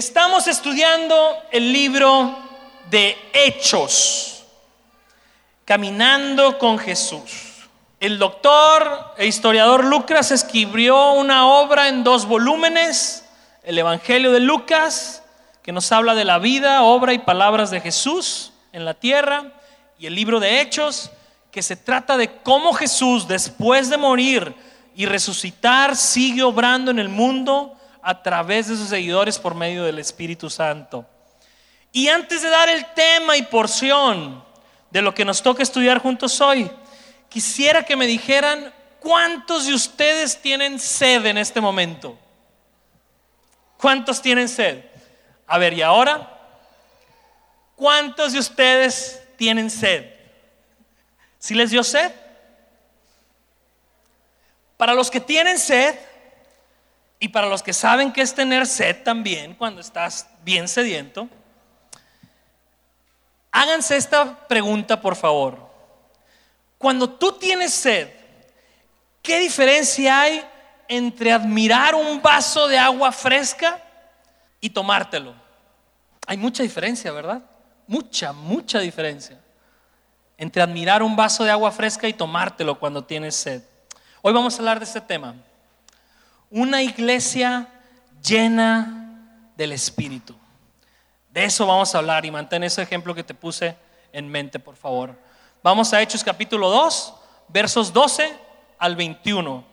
Estamos estudiando el libro de Hechos, caminando con Jesús. El doctor e historiador Lucas escribió una obra en dos volúmenes, el Evangelio de Lucas, que nos habla de la vida, obra y palabras de Jesús en la tierra, y el libro de Hechos, que se trata de cómo Jesús, después de morir y resucitar, sigue obrando en el mundo a través de sus seguidores por medio del Espíritu Santo. Y antes de dar el tema y porción de lo que nos toca estudiar juntos hoy, quisiera que me dijeran cuántos de ustedes tienen sed en este momento. ¿Cuántos tienen sed? A ver, ¿y ahora? ¿Cuántos de ustedes tienen sed? ¿Si les dio sed? Para los que tienen sed y para los que saben que es tener sed también cuando estás bien sediento, háganse esta pregunta por favor. Cuando tú tienes sed, ¿qué diferencia hay entre admirar un vaso de agua fresca y tomártelo? Hay mucha diferencia, ¿verdad? Mucha, mucha diferencia entre admirar un vaso de agua fresca y tomártelo cuando tienes sed. Hoy vamos a hablar de este tema. Una iglesia llena del Espíritu. De eso vamos a hablar y mantén ese ejemplo que te puse en mente, por favor. Vamos a Hechos capítulo 2, versos 12 al 21.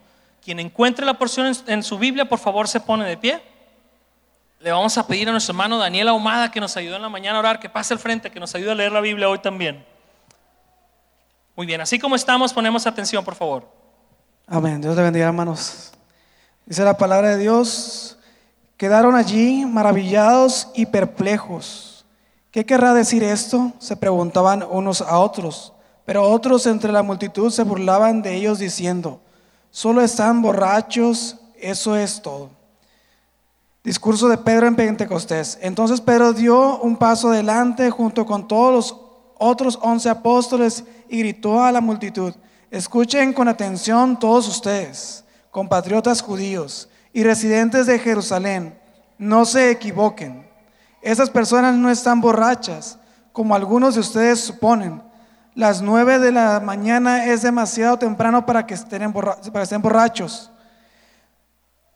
Quien encuentre la porción en, su Biblia, por favor, se pone de pie. Le vamos a pedir a nuestro hermano Daniel Ahumada que nos ayudó en la mañana a orar, que pase al frente, que nos ayude a leer la Biblia hoy también. Muy bien, así como estamos, ponemos atención, por favor. Amén. Dios le bendiga, hermanos. Dice la palabra de Dios. Quedaron allí maravillados y perplejos. ¿Qué querrá decir esto? Se preguntaban unos a otros. Pero otros entre la multitud se burlaban de ellos diciendo, solo están borrachos, eso es todo. Discurso de Pedro en Pentecostés. Entonces Pedro dio un paso adelante junto con todos los otros once apóstoles y gritó a la multitud, escuchen con atención todos ustedes, compatriotas judíos y residentes de Jerusalén, no se equivoquen. Esas personas no están borrachas, como algunos de ustedes suponen. Las nueve de la mañana es demasiado temprano para que estén, borrachos.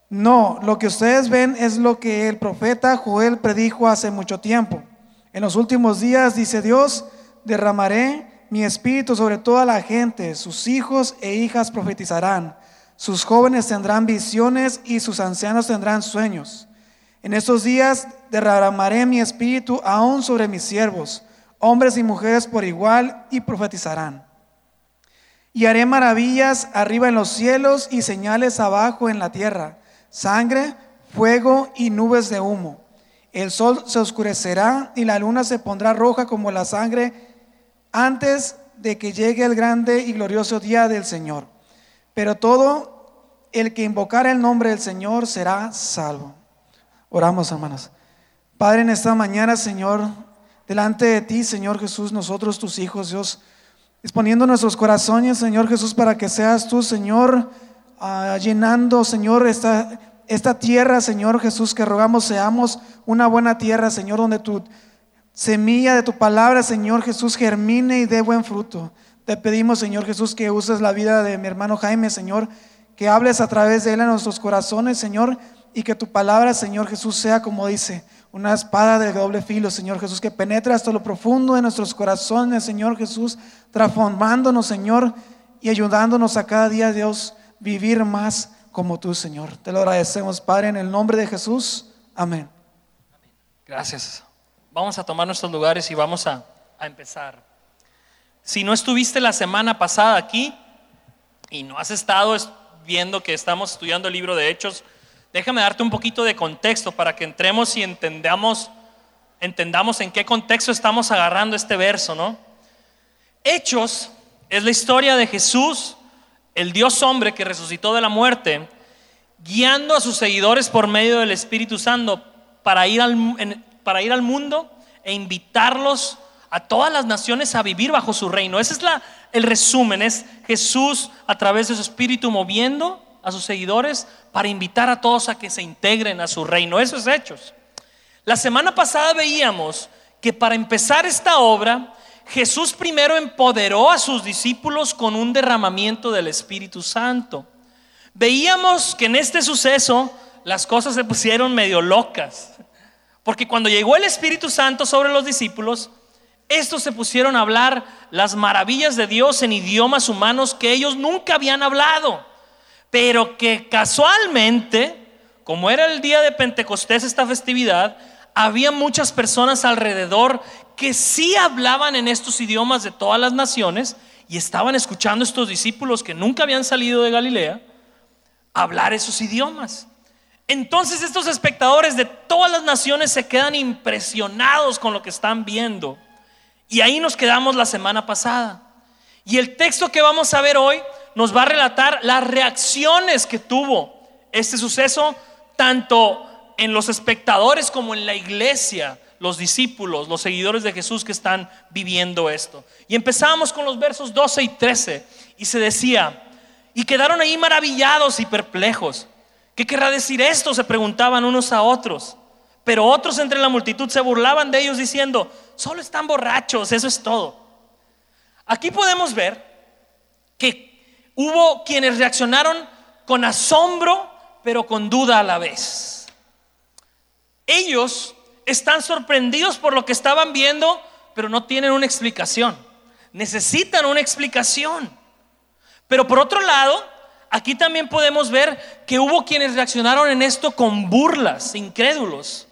No, lo que ustedes ven es lo que el profeta Joel predijo hace mucho tiempo. En los últimos días, dice Dios, derramaré mi espíritu sobre toda la gente, sus hijos e hijas profetizarán sus jóvenes tendrán visiones y sus ancianos tendrán sueños. En estos días derramaré mi espíritu aún sobre mis siervos, hombres y mujeres por igual, y profetizarán. Y haré maravillas arriba en los cielos y señales abajo en la tierra, sangre, fuego y nubes de humo. El sol se oscurecerá y la luna se pondrá roja como la sangre antes de que llegue el grande y glorioso día del Señor. Pero todo el que invocar el nombre del Señor será salvo. Oramos, hermanos. Padre, en esta mañana, Señor, delante de ti, Señor Jesús, nosotros tus hijos, Dios, disponiendo nuestros corazones, Señor Jesús, para que seas tú, Señor, ah, llenando, Señor, esta, esta tierra, Señor Jesús, que rogamos seamos una buena tierra, Señor, donde tu semilla de tu palabra, Señor Jesús, germine y dé buen fruto. Te pedimos, Señor Jesús, que uses la vida de mi hermano Jaime, Señor, que hables a través de él en nuestros corazones, Señor, y que tu palabra, Señor Jesús, sea como dice, una espada de doble filo, Señor Jesús, que penetre hasta lo profundo de nuestros corazones, Señor Jesús, transformándonos, Señor, y ayudándonos a cada día, Dios, vivir más como tú, Señor. Te lo agradecemos, Padre, en el nombre de Jesús. Amén. Gracias. Vamos a tomar nuestros lugares y vamos a, a empezar. Si no estuviste la semana pasada aquí y no has estado viendo que estamos estudiando el libro de Hechos, déjame darte un poquito de contexto para que entremos y entendamos, entendamos en qué contexto estamos agarrando este verso, ¿no? Hechos es la historia de Jesús, el Dios hombre que resucitó de la muerte, guiando a sus seguidores por medio del Espíritu Santo para ir al, para ir al mundo e invitarlos a todas las naciones a vivir bajo su reino. Ese es el resumen, es Jesús a través de su espíritu moviendo a sus seguidores para invitar a todos a que se integren a su reino. Eso es hechos. La semana pasada veíamos que para empezar esta obra, Jesús primero empoderó a sus discípulos con un derramamiento del Espíritu Santo. Veíamos que en este suceso las cosas se pusieron medio locas, porque cuando llegó el Espíritu Santo sobre los discípulos, estos se pusieron a hablar las maravillas de Dios en idiomas humanos que ellos nunca habían hablado, pero que casualmente, como era el día de Pentecostés, esta festividad, había muchas personas alrededor que sí hablaban en estos idiomas de todas las naciones y estaban escuchando a estos discípulos que nunca habían salido de Galilea hablar esos idiomas. Entonces estos espectadores de todas las naciones se quedan impresionados con lo que están viendo. Y ahí nos quedamos la semana pasada. Y el texto que vamos a ver hoy nos va a relatar las reacciones que tuvo este suceso, tanto en los espectadores como en la iglesia, los discípulos, los seguidores de Jesús que están viviendo esto. Y empezamos con los versos 12 y 13. Y se decía, y quedaron ahí maravillados y perplejos. ¿Qué querrá decir esto? Se preguntaban unos a otros. Pero otros entre la multitud se burlaban de ellos diciendo, solo están borrachos, eso es todo. Aquí podemos ver que hubo quienes reaccionaron con asombro, pero con duda a la vez. Ellos están sorprendidos por lo que estaban viendo, pero no tienen una explicación. Necesitan una explicación. Pero por otro lado, aquí también podemos ver que hubo quienes reaccionaron en esto con burlas, incrédulos,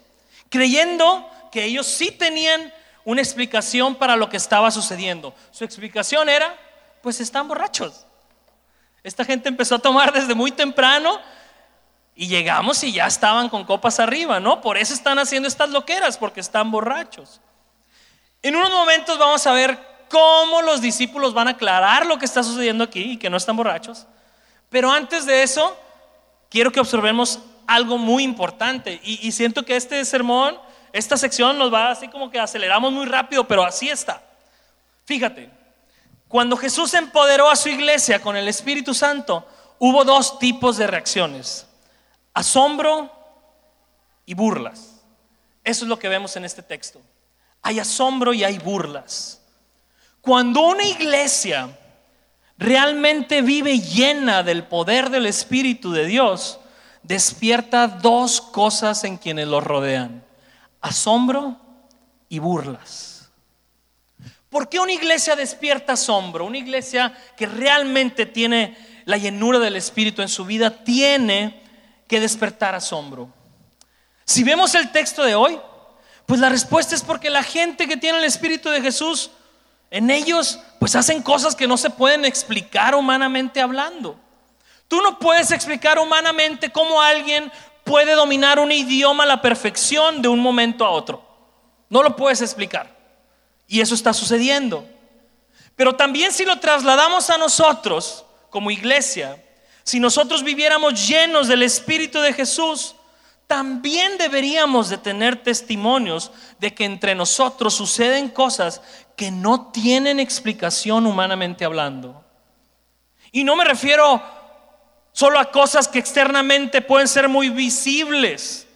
creyendo que ellos sí tenían una explicación para lo que estaba sucediendo. Su explicación era, pues están borrachos. Esta gente empezó a tomar desde muy temprano y llegamos y ya estaban con copas arriba, ¿no? Por eso están haciendo estas loqueras, porque están borrachos. En unos momentos vamos a ver cómo los discípulos van a aclarar lo que está sucediendo aquí y que no están borrachos. Pero antes de eso, quiero que observemos algo muy importante. Y, siento que este sermón, esta sección nos va así como que aceleramos muy rápido, pero así está. Fíjate, cuando Jesús empoderó a su iglesia con el Espíritu Santo, hubo dos tipos de reacciones asombro y burlas. Eso es lo que vemos en este texto. Hay asombro y hay burlas. Cuando una iglesia realmente vive llena del poder del Espíritu de Dios, despierta dos cosas en quienes los rodean. Asombro y burlas. ¿Por qué una iglesia despierta asombro? Una iglesia que realmente tiene la llenura del Espíritu en su vida tiene que despertar asombro. Si vemos el texto de hoy, pues la respuesta es porque la gente que tiene el Espíritu de Jesús, en ellos, pues hacen cosas que no se pueden explicar humanamente hablando. Tú no puedes explicar humanamente cómo alguien puede dominar un idioma a la perfección de un momento a otro. No lo puedes explicar. Y eso está sucediendo. Pero también si lo trasladamos a nosotros como iglesia, si nosotros viviéramos llenos del Espíritu de Jesús, también deberíamos de tener testimonios de que entre nosotros suceden cosas que no tienen explicación humanamente hablando. Y no me refiero solo a cosas que externamente pueden ser muy visibles,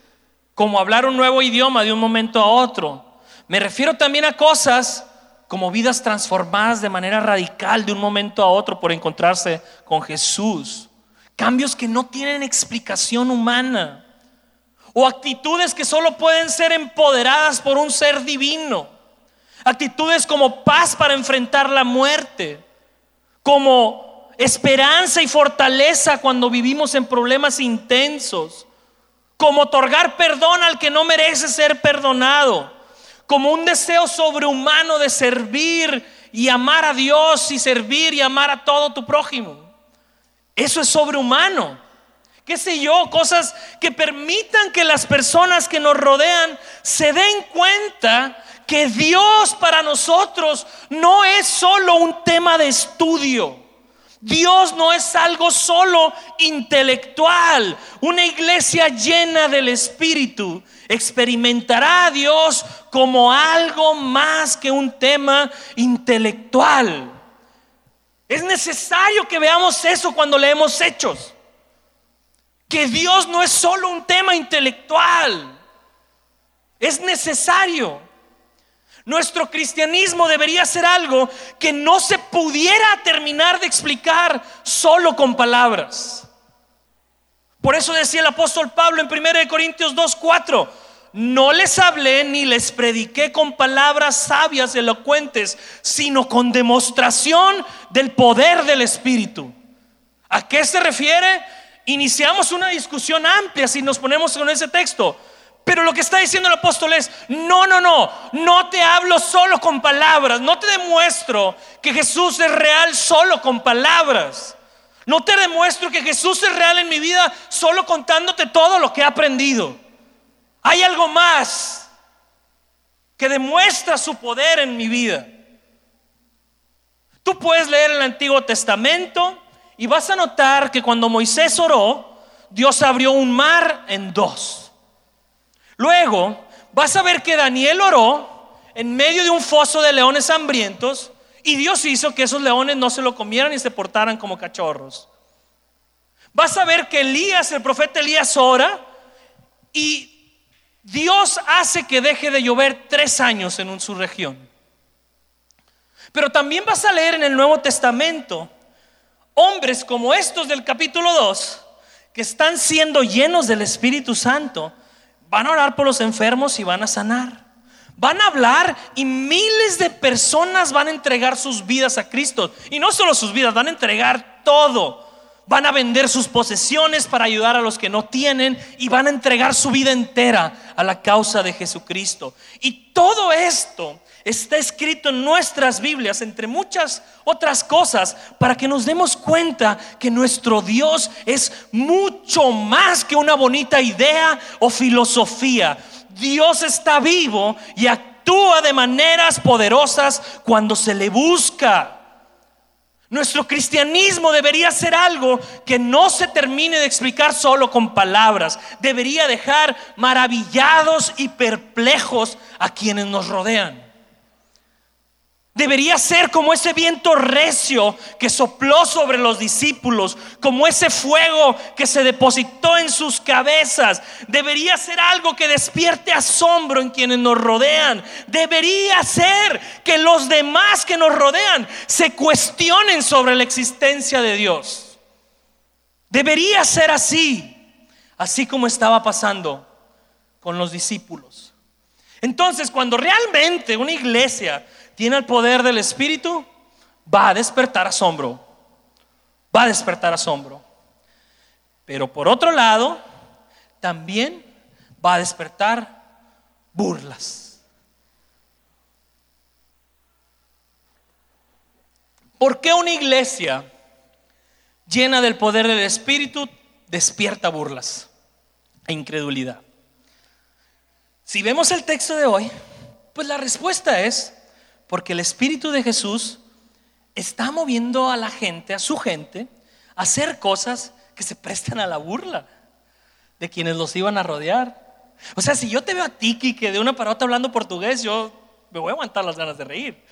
como hablar un nuevo idioma de un momento a otro. Me refiero también a cosas como vidas transformadas de manera radical de un momento a otro por encontrarse con Jesús. Cambios que no tienen explicación humana. O actitudes que solo pueden ser empoderadas por un ser divino. Actitudes como paz para enfrentar la muerte. Como esperanza y fortaleza cuando vivimos en problemas intensos. Como otorgar perdón al que no merece ser perdonado. Como un deseo sobrehumano de servir y amar a Dios y servir y amar a todo tu prójimo. Eso es sobrehumano. ¿Qué sé yo? Cosas que permitan que las personas que nos rodean se den cuenta que Dios para nosotros no es solo un tema de estudio. Dios no es algo solo intelectual. Una iglesia llena del Espíritu experimentará a Dios como algo más que un tema intelectual. Es necesario que veamos eso cuando leemos hechos. Que Dios no es solo un tema intelectual. Es necesario. Nuestro cristianismo debería ser algo que no se pudiera terminar de explicar solo con palabras. Por eso decía el apóstol Pablo en 1 Corintios 2, 4, no les hablé ni les prediqué con palabras sabias, elocuentes, sino con demostración del poder del Espíritu. ¿A qué se refiere? Iniciamos una discusión amplia si nos ponemos con ese texto. Pero lo que está diciendo el apóstol es, no, no, no, no te hablo solo con palabras, no te demuestro que Jesús es real solo con palabras. No te demuestro que Jesús es real en mi vida solo contándote todo lo que he aprendido. Hay algo más que demuestra su poder en mi vida. Tú puedes leer el Antiguo Testamento y vas a notar que cuando Moisés oró, Dios abrió un mar en dos. Luego vas a ver que Daniel oró en medio de un foso de leones hambrientos y Dios hizo que esos leones no se lo comieran y se portaran como cachorros. Vas a ver que Elías, el profeta Elías, ora y Dios hace que deje de llover tres años en su región. Pero también vas a leer en el Nuevo Testamento hombres como estos del capítulo 2, que están siendo llenos del Espíritu Santo, van a orar por los enfermos y van a sanar. Van a hablar y miles de personas van a entregar sus vidas a Cristo. Y no solo sus vidas, van a entregar todo van a vender sus posesiones para ayudar a los que no tienen y van a entregar su vida entera a la causa de Jesucristo. Y todo esto está escrito en nuestras Biblias, entre muchas otras cosas, para que nos demos cuenta que nuestro Dios es mucho más que una bonita idea o filosofía. Dios está vivo y actúa de maneras poderosas cuando se le busca. Nuestro cristianismo debería ser algo que no se termine de explicar solo con palabras. Debería dejar maravillados y perplejos a quienes nos rodean. Debería ser como ese viento recio que sopló sobre los discípulos, como ese fuego que se depositó en sus cabezas. Debería ser algo que despierte asombro en quienes nos rodean. Debería ser que los demás que nos rodean se cuestionen sobre la existencia de Dios. Debería ser así, así como estaba pasando con los discípulos. Entonces, cuando realmente una iglesia tiene el poder del Espíritu, va a despertar asombro. Va a despertar asombro. Pero por otro lado, también va a despertar burlas. ¿Por qué una iglesia llena del poder del Espíritu despierta burlas e incredulidad? Si vemos el texto de hoy, pues la respuesta es porque el Espíritu de Jesús está moviendo a la gente, a su gente, a hacer cosas que se prestan a la burla de quienes los iban a rodear. O sea, si yo te veo a ti, que de una para otra hablando portugués, yo me voy a aguantar las ganas de reír.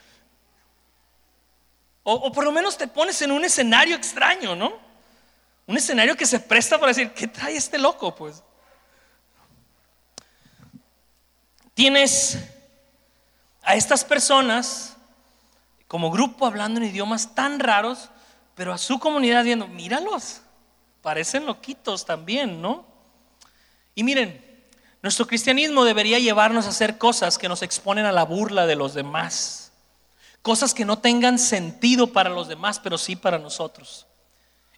O, o, por lo menos te pones en un escenario extraño, ¿no? Un escenario que se presta para decir, ¿qué trae este loco? Pues tienes a estas personas como grupo hablando en idiomas tan raros, pero a su comunidad viendo, míralos, parecen loquitos también, ¿no? Y miren, nuestro cristianismo debería llevarnos a hacer cosas que nos exponen a la burla de los demás, cosas que no tengan sentido para los demás, pero sí para nosotros.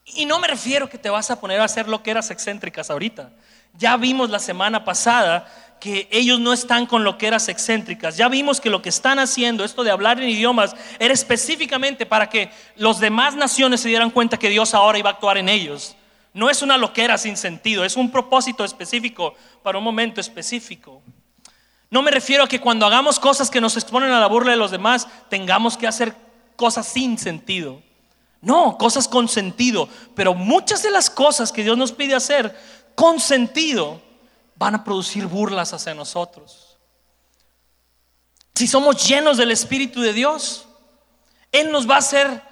Y no me refiero que te vas a poner a hacer lo que eras excéntricas ahorita. Ya vimos la semana pasada que ellos no están con lo que eras excéntricas. Ya vimos que lo que están haciendo, esto de hablar en idiomas, era específicamente para que los demás naciones se dieran cuenta que Dios ahora iba a actuar en ellos. No es una loquera sin sentido, es un propósito específico para un momento específico. No me refiero a que cuando hagamos cosas que nos exponen a la burla de los demás, tengamos que hacer cosas sin sentido. No, cosas con sentido. Pero muchas de las cosas que Dios nos pide hacer con sentido van a producir burlas hacia nosotros. Si somos llenos del Espíritu de Dios, Él nos va a hacer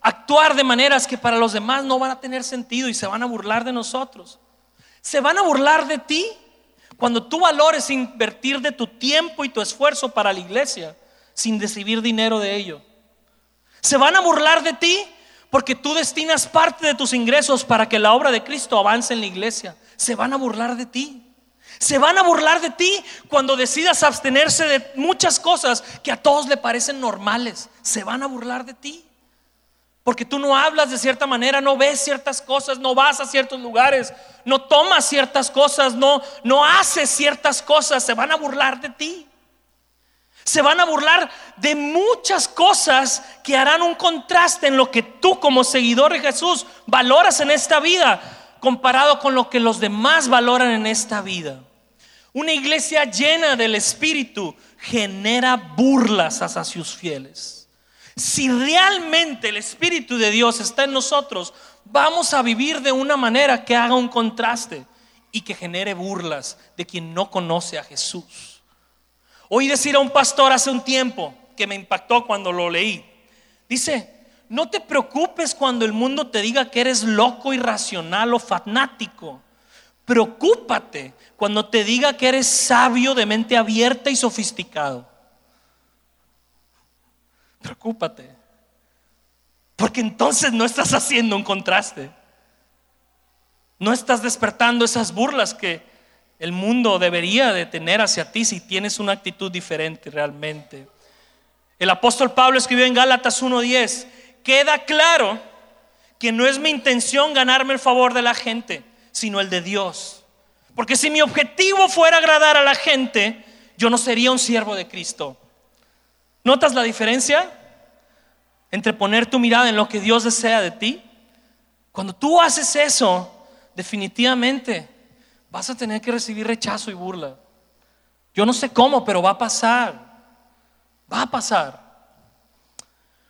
actuar de maneras que para los demás no van a tener sentido y se van a burlar de nosotros. Se van a burlar de ti Cuando tú valores invertir de tu tiempo y tu esfuerzo para la iglesia sin recibir dinero de ello. Se van a burlar de ti porque tú destinas parte de tus ingresos para que la obra de Cristo avance en la iglesia. Se van a burlar de ti. Se van a burlar de ti cuando decidas abstenerse de muchas cosas que a todos le parecen normales. Se van a burlar de ti. Porque tú no hablas de cierta manera, no ves ciertas cosas, no vas a ciertos lugares, no tomas ciertas cosas, no, no haces ciertas cosas. Se van a burlar de ti. Se van a burlar de muchas cosas que harán un contraste en lo que tú como seguidor de Jesús valoras en esta vida comparado con lo que los demás valoran en esta vida. Una iglesia llena del Espíritu genera burlas hacia sus fieles. Si realmente el Espíritu de Dios está en nosotros, vamos a vivir de una manera que haga un contraste y que genere burlas de quien no conoce a Jesús. Oí decir a un pastor hace un tiempo que me impactó cuando lo leí. Dice, no te preocupes cuando el mundo te diga que eres loco, irracional o fanático. Preocúpate cuando te diga que eres sabio de mente abierta y sofisticado. Preocúpate. Porque entonces no estás haciendo un contraste. No estás despertando esas burlas que el mundo debería de tener hacia ti si tienes una actitud diferente realmente. El apóstol Pablo escribió en Gálatas 1:10, queda claro que no es mi intención ganarme el favor de la gente, sino el de Dios. Porque si mi objetivo fuera agradar a la gente, yo no sería un siervo de Cristo. ¿Notas la diferencia entre poner tu mirada en lo que Dios desea de ti? Cuando tú haces eso, definitivamente vas a tener que recibir rechazo y burla. Yo no sé cómo, pero va a pasar. Va a pasar.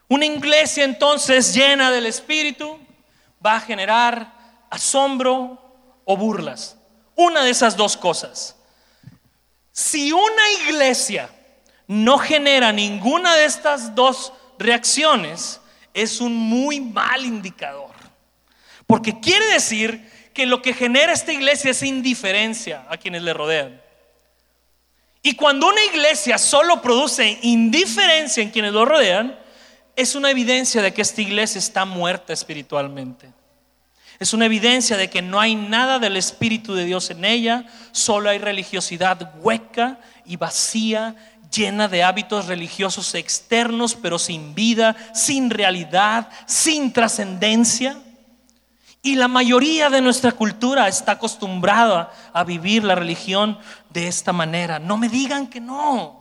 Una iglesia entonces llena del Espíritu va a generar asombro o burlas. Una de esas dos cosas. Si una iglesia no genera ninguna de estas dos reacciones, es un muy mal indicador. Porque quiere decir que lo que genera esta iglesia es indiferencia a quienes le rodean. Y cuando una iglesia solo produce indiferencia en quienes lo rodean, es una evidencia de que esta iglesia está muerta espiritualmente. Es una evidencia de que no hay nada del Espíritu de Dios en ella, solo hay religiosidad hueca y vacía, llena de hábitos religiosos externos, pero sin vida, sin realidad, sin trascendencia. Y la mayoría de nuestra cultura está acostumbrada a vivir la religión de esta manera. No me digan que no.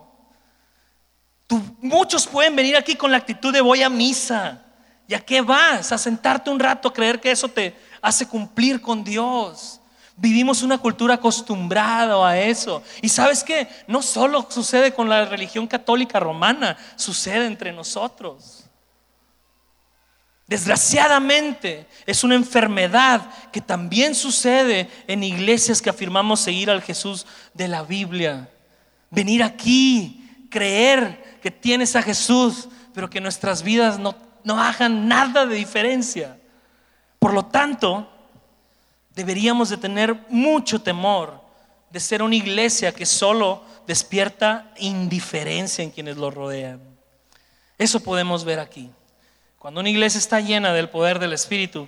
muchos pueden venir aquí con la actitud de voy a misa. ¿Y a qué vas? A sentarte un rato a creer que eso te hace cumplir con Dios. Vivimos una cultura acostumbrada a eso. Y sabes que no solo sucede con la religión católica romana, sucede entre nosotros. Desgraciadamente es una enfermedad que también sucede en iglesias que afirmamos seguir al Jesús de la Biblia. Venir aquí, creer que tienes a Jesús, pero que nuestras vidas no, no hagan nada de diferencia. Por lo tanto, deberíamos de tener mucho temor de ser una iglesia que solo despierta indiferencia en quienes lo rodean. Eso podemos ver aquí. Cuando una iglesia está llena del poder del Espíritu,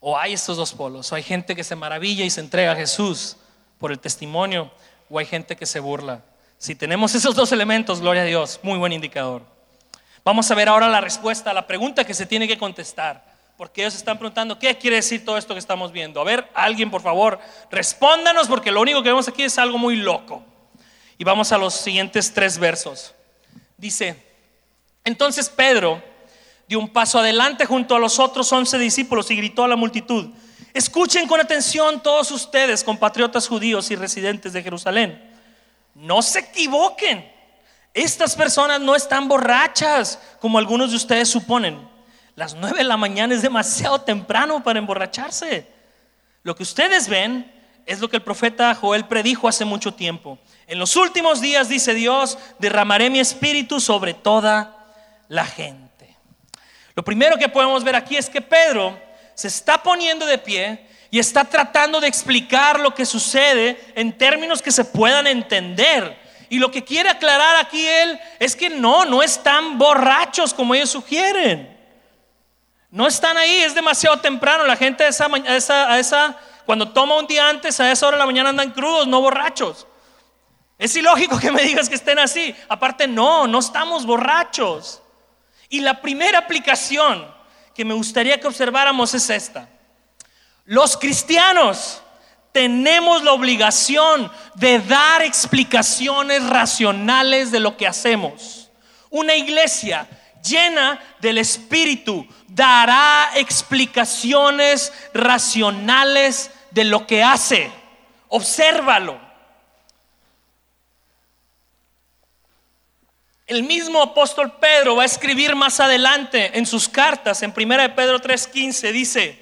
o hay estos dos polos, o hay gente que se maravilla y se entrega a Jesús por el testimonio, o hay gente que se burla. Si tenemos esos dos elementos, gloria a Dios, muy buen indicador. Vamos a ver ahora la respuesta a la pregunta que se tiene que contestar, porque ellos están preguntando, ¿qué quiere decir todo esto que estamos viendo? A ver, alguien por favor, respóndanos, porque lo único que vemos aquí es algo muy loco. Y vamos a los siguientes tres versos. Dice, entonces Pedro dio un paso adelante junto a los otros once discípulos y gritó a la multitud, escuchen con atención todos ustedes, compatriotas judíos y residentes de Jerusalén, no se equivoquen, estas personas no están borrachas como algunos de ustedes suponen. Las nueve de la mañana es demasiado temprano para emborracharse. Lo que ustedes ven es lo que el profeta Joel predijo hace mucho tiempo. En los últimos días, dice Dios, derramaré mi espíritu sobre toda la gente. Lo primero que podemos ver aquí es que Pedro se está poniendo de pie y está tratando de explicar lo que sucede en términos que se puedan entender. Y lo que quiere aclarar aquí él es que no, no están borrachos como ellos sugieren. No están ahí, es demasiado temprano. La gente a esa, a esa, esa, cuando toma un día antes, a esa hora de la mañana andan crudos, no borrachos. Es ilógico que me digas que estén así. Aparte, no, no estamos borrachos. Y la primera aplicación que me gustaría que observáramos es esta. Los cristianos tenemos la obligación de dar explicaciones racionales de lo que hacemos. Una iglesia llena del Espíritu dará explicaciones racionales de lo que hace. Obsérvalo. El mismo apóstol Pedro va a escribir más adelante en sus cartas, en 1 de Pedro 3:15, dice,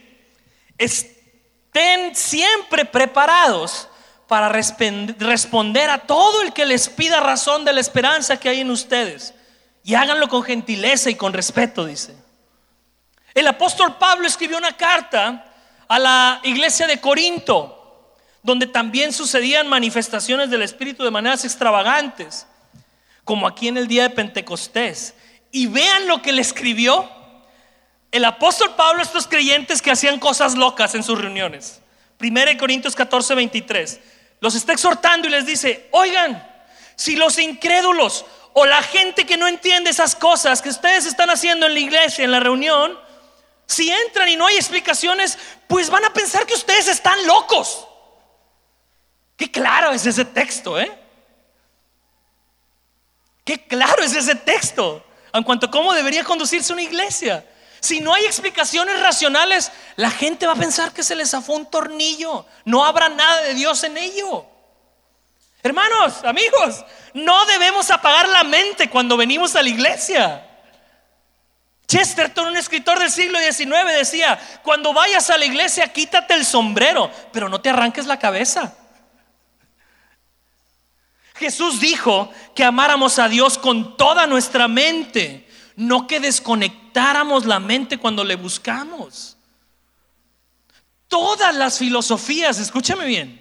estén siempre preparados para responder a todo el que les pida razón de la esperanza que hay en ustedes. Y háganlo con gentileza y con respeto, dice. El apóstol Pablo escribió una carta a la iglesia de Corinto, donde también sucedían manifestaciones del Espíritu de maneras extravagantes como aquí en el día de Pentecostés. Y vean lo que le escribió el apóstol Pablo estos creyentes que hacían cosas locas en sus reuniones. 1 Corintios 14, 23. Los está exhortando y les dice, oigan, si los incrédulos o la gente que no entiende esas cosas que ustedes están haciendo en la iglesia, en la reunión, si entran y no hay explicaciones, pues van a pensar que ustedes están locos. Qué claro es ese texto, ¿eh? Qué claro es ese texto en cuanto a cómo debería conducirse una iglesia. Si no hay explicaciones racionales, la gente va a pensar que se les zafó un tornillo. No habrá nada de Dios en ello. Hermanos, amigos, no debemos apagar la mente cuando venimos a la iglesia. Chesterton, un escritor del siglo XIX, decía, cuando vayas a la iglesia quítate el sombrero, pero no te arranques la cabeza. Jesús dijo que amáramos a Dios con toda nuestra mente, no que desconectáramos la mente cuando le buscamos. Todas las filosofías, escúchame bien,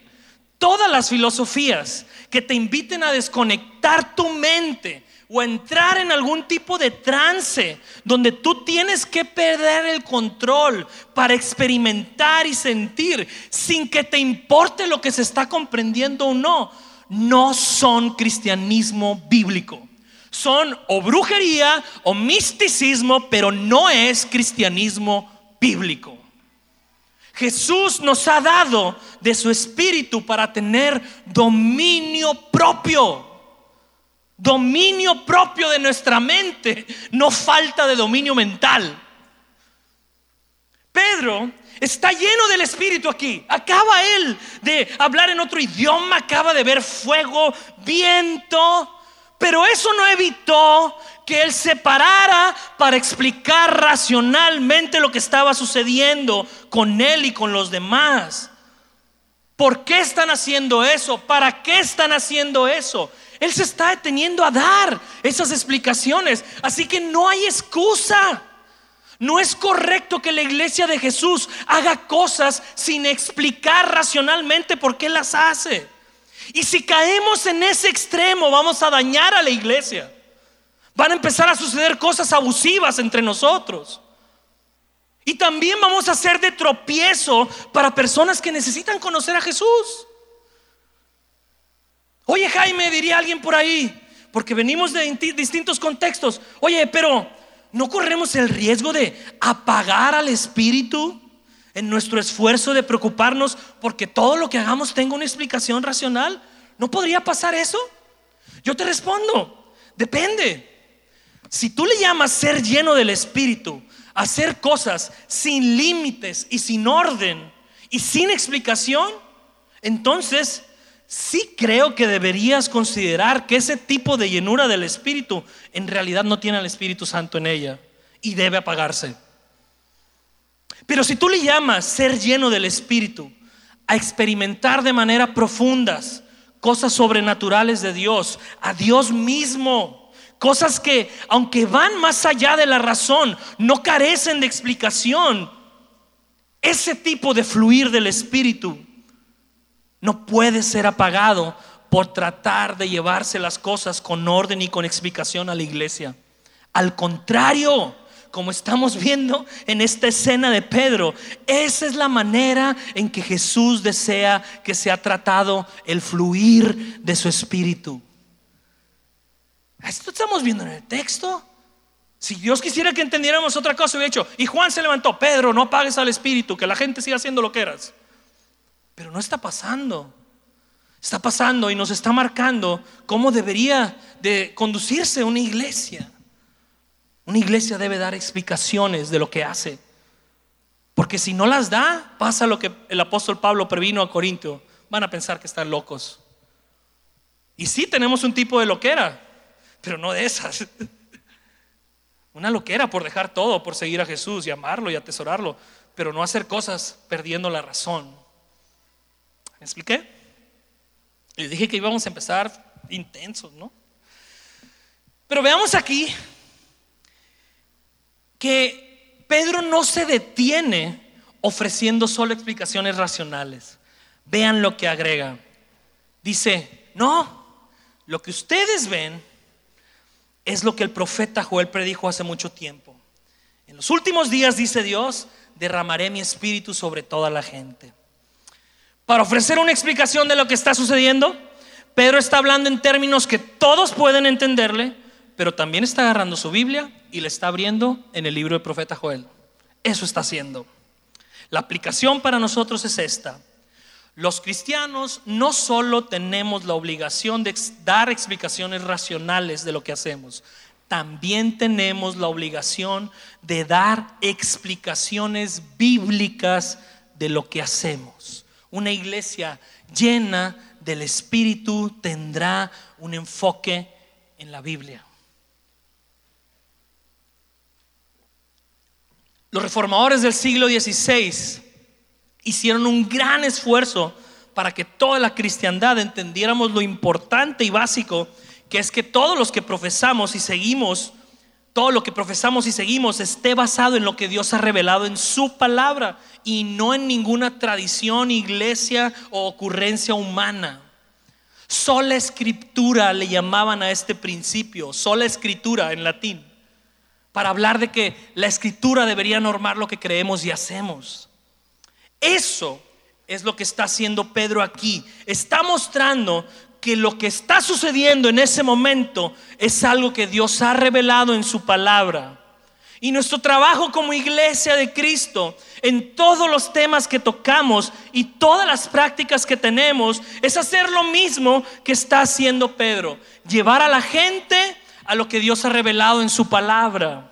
todas las filosofías que te inviten a desconectar tu mente o entrar en algún tipo de trance donde tú tienes que perder el control para experimentar y sentir sin que te importe lo que se está comprendiendo o no, no son cristianismo bíblico. Son o brujería o misticismo, pero no es cristianismo bíblico. Jesús nos ha dado de su espíritu para tener dominio propio. Dominio propio de nuestra mente, no falta de dominio mental. Pedro Está lleno del Espíritu aquí. Acaba él de hablar en otro idioma, acaba de ver fuego, viento. Pero eso no evitó que él se parara para explicar racionalmente lo que estaba sucediendo con él y con los demás. ¿Por qué están haciendo eso? ¿Para qué están haciendo eso? Él se está deteniendo a dar esas explicaciones. Así que no hay excusa. No es correcto que la iglesia de Jesús haga cosas sin explicar racionalmente por qué las hace. Y si caemos en ese extremo, vamos a dañar a la iglesia. Van a empezar a suceder cosas abusivas entre nosotros. Y también vamos a ser de tropiezo para personas que necesitan conocer a Jesús. Oye Jaime, diría alguien por ahí, porque venimos de distintos contextos. Oye, pero ¿no corremos el riesgo de apagar al Espíritu en nuestro esfuerzo de preocuparnos porque todo lo que hagamos tenga una explicación racional? ¿No podría pasar eso? Yo te respondo, depende. Si tú le llamas ser lleno del Espíritu, hacer cosas sin límites y sin orden y sin explicación, entonces sí creo que deberías considerar que ese tipo de llenura del Espíritu en realidad no tiene al Espíritu Santo en ella y debe apagarse. Pero si tú le llamas ser lleno del Espíritu a experimentar de manera profundas cosas sobrenaturales de Dios, a Dios mismo, cosas que aunque van más allá de la razón, no carecen de explicación, Ese tipo de fluir del Espíritu no puede ser apagado por tratar de llevarse las cosas con orden y con explicación a la iglesia. Al contrario, como estamos viendo en esta escena de Pedro, esa es la manera en que Jesús desea que sea tratado el fluir de su espíritu. Esto estamos viendo en el texto. Si Dios quisiera que entendiéramos otra cosa, hubiera dicho, y Juan se levantó, Pedro, no apagues al espíritu, que la gente siga haciendo lo que eras. Pero no está pasando. Está pasando y nos está marcando cómo debería de conducirse una iglesia. Una iglesia debe dar explicaciones de lo que hace. Porque si no las da, pasa lo que el apóstol Pablo previno a Corinto. Van a pensar que están locos. Y sí tenemos un tipo de loquera, pero no de esas. Una loquera por dejar todo, por seguir a Jesús y amarlo y atesorarlo, pero no hacer cosas perdiendo la razón. ¿Me expliqué? Les dije que íbamos a empezar intensos, ¿no? Pero veamos aquí que Pedro no se detiene ofreciendo solo explicaciones racionales. Vean lo que agrega. Dice, no, lo que ustedes ven es lo que el profeta Joel predijo hace mucho tiempo. En los últimos días, dice Dios, derramaré mi espíritu sobre toda la gente. Para ofrecer una explicación de lo que está sucediendo, Pedro está hablando en términos que todos pueden entenderle, pero también está agarrando su Biblia y le está abriendo en el libro del profeta Joel. Eso está haciendo. La aplicación para nosotros es esta. Los cristianos no solo tenemos la obligación de dar explicaciones racionales de lo que hacemos, también tenemos la obligación de dar explicaciones bíblicas de lo que hacemos. Una iglesia llena del Espíritu tendrá un enfoque en la Biblia. Los reformadores del siglo XVI hicieron un gran esfuerzo para que toda la cristiandad entendiéramos lo importante y básico que es que todos los que profesamos y seguimos, todo lo que profesamos y seguimos esté basado en lo que Dios ha revelado en su palabra y no en ninguna tradición, iglesia o ocurrencia humana. Sola escritura le llamaban a este principio, sola escritura en latín, para hablar de que la escritura debería normar lo que creemos y hacemos. Eso es lo que está haciendo Pedro aquí. Está mostrando que lo que está sucediendo en ese momento es algo que Dios ha revelado en su palabra. Y nuestro trabajo como iglesia de Cristo, en todos los temas que tocamos y todas las prácticas que tenemos, es hacer lo mismo que está haciendo Pedro. Llevar a la gente a lo que Dios ha revelado en su palabra.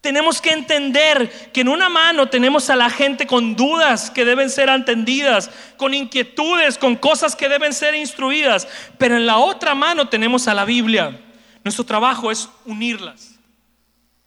Tenemos que entender que en una mano tenemos a la gente con dudas que deben ser entendidas, con inquietudes, con cosas que deben ser instruidas, pero en la otra mano tenemos a la Biblia. Nuestro trabajo es unirlas.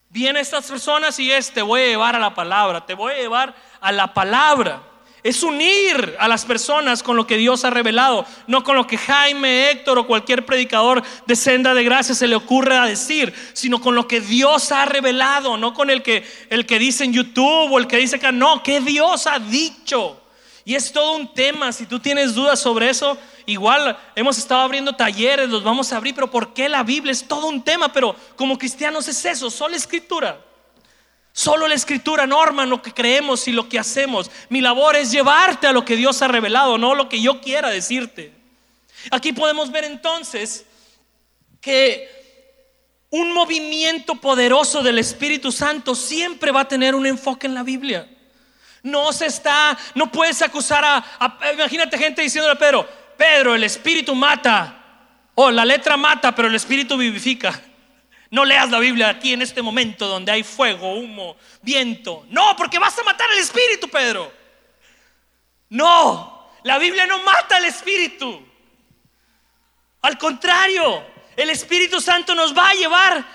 Vienen estas personas y es, te voy a llevar a la palabra, te voy a llevar a la palabra es unir a las personas con lo que Dios ha revelado, no con lo que Jaime, Héctor o cualquier predicador de senda de gracia se le ocurre a decir, sino con lo que Dios ha revelado, no con el que, el que dice en YouTube o el que dice acá, no, que Dios ha dicho. Y es todo un tema, si tú tienes dudas sobre eso, igual hemos estado abriendo talleres, los vamos a abrir, pero ¿por qué la Biblia es todo un tema? Pero como cristianos es eso, solo escritura. Solo la escritura norma lo que creemos y lo que hacemos. Mi labor es llevarte a lo que Dios ha revelado, no lo que yo quiera decirte. Aquí podemos ver entonces que un movimiento poderoso del Espíritu Santo siempre va a tener un enfoque en la Biblia. No se está, no puedes acusar a, imagínate gente diciéndole a Pedro, Pedro, el Espíritu mata, o la letra mata, pero el Espíritu vivifica. No leas la Biblia aquí en este momento donde hay fuego, humo, viento. No, porque vas a matar al espíritu, Pedro. No, la Biblia no mata al espíritu. Al contrario, el Espíritu Santo nos va a llevar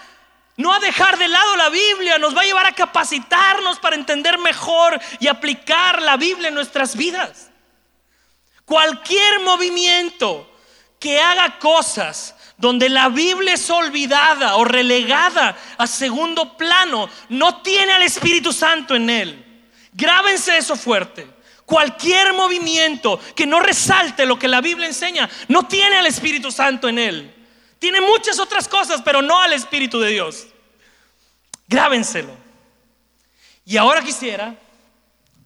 no a dejar de lado la Biblia, nos va a llevar a capacitarnos para entender mejor y aplicar la Biblia en nuestras vidas. Cualquier movimiento que haga cosas donde la Biblia es olvidada o relegada a segundo plano, no tiene al Espíritu Santo en él. Grábense eso fuerte. Cualquier movimiento que no resalte lo que la Biblia enseña, no tiene al Espíritu Santo en él. Tiene muchas otras cosas, pero no al Espíritu de Dios. Grábenselo. Y ahora quisiera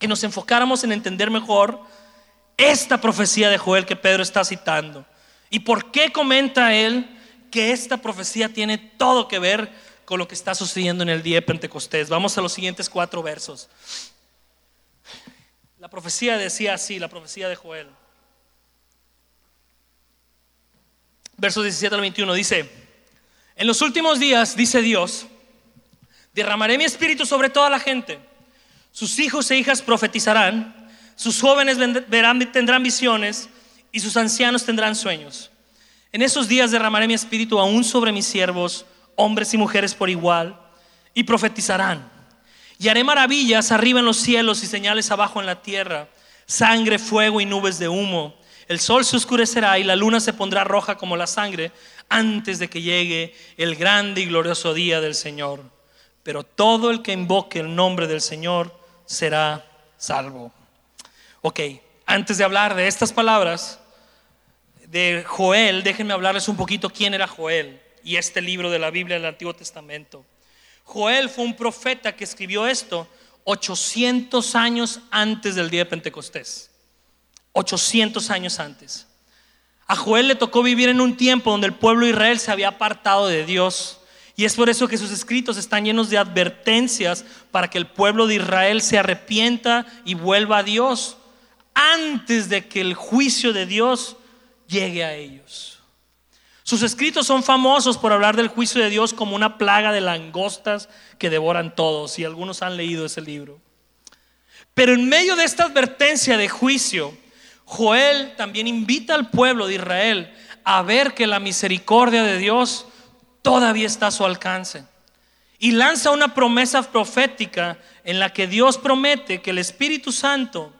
que nos enfocáramos en entender mejor esta profecía de Joel que Pedro está citando. ¿Y por qué comenta él que esta profecía tiene todo que ver con lo que está sucediendo en el día de Pentecostés? Vamos a los siguientes cuatro versos. La profecía decía así, la profecía de Joel. Versos 17 al 21 dice, en los últimos días, dice Dios, derramaré mi espíritu sobre toda la gente. Sus hijos e hijas profetizarán sus jóvenes verán, tendrán visiones y sus ancianos tendrán sueños. En esos días derramaré mi espíritu aún sobre mis siervos, hombres y mujeres por igual, y profetizarán. Y haré maravillas arriba en los cielos y señales abajo en la tierra, sangre, fuego y nubes de humo. El sol se oscurecerá y la luna se pondrá roja como la sangre antes de que llegue el grande y glorioso día del Señor. Pero todo el que invoque el nombre del Señor será salvo. Ok, antes de hablar de estas palabras de Joel, déjenme hablarles un poquito quién era Joel y este libro de la Biblia del Antiguo Testamento. Joel fue un profeta que escribió esto 800 años antes del día de Pentecostés. 800 años antes. A Joel le tocó vivir en un tiempo donde el pueblo de Israel se había apartado de Dios. Y es por eso que sus escritos están llenos de advertencias para que el pueblo de Israel se arrepienta y vuelva a Dios antes de que el juicio de Dios llegue a ellos. Sus escritos son famosos por hablar del juicio de Dios como una plaga de langostas que devoran todos, y algunos han leído ese libro. Pero en medio de esta advertencia de juicio, Joel también invita al pueblo de Israel a ver que la misericordia de Dios todavía está a su alcance. Y lanza una promesa profética en la que Dios promete que el Espíritu Santo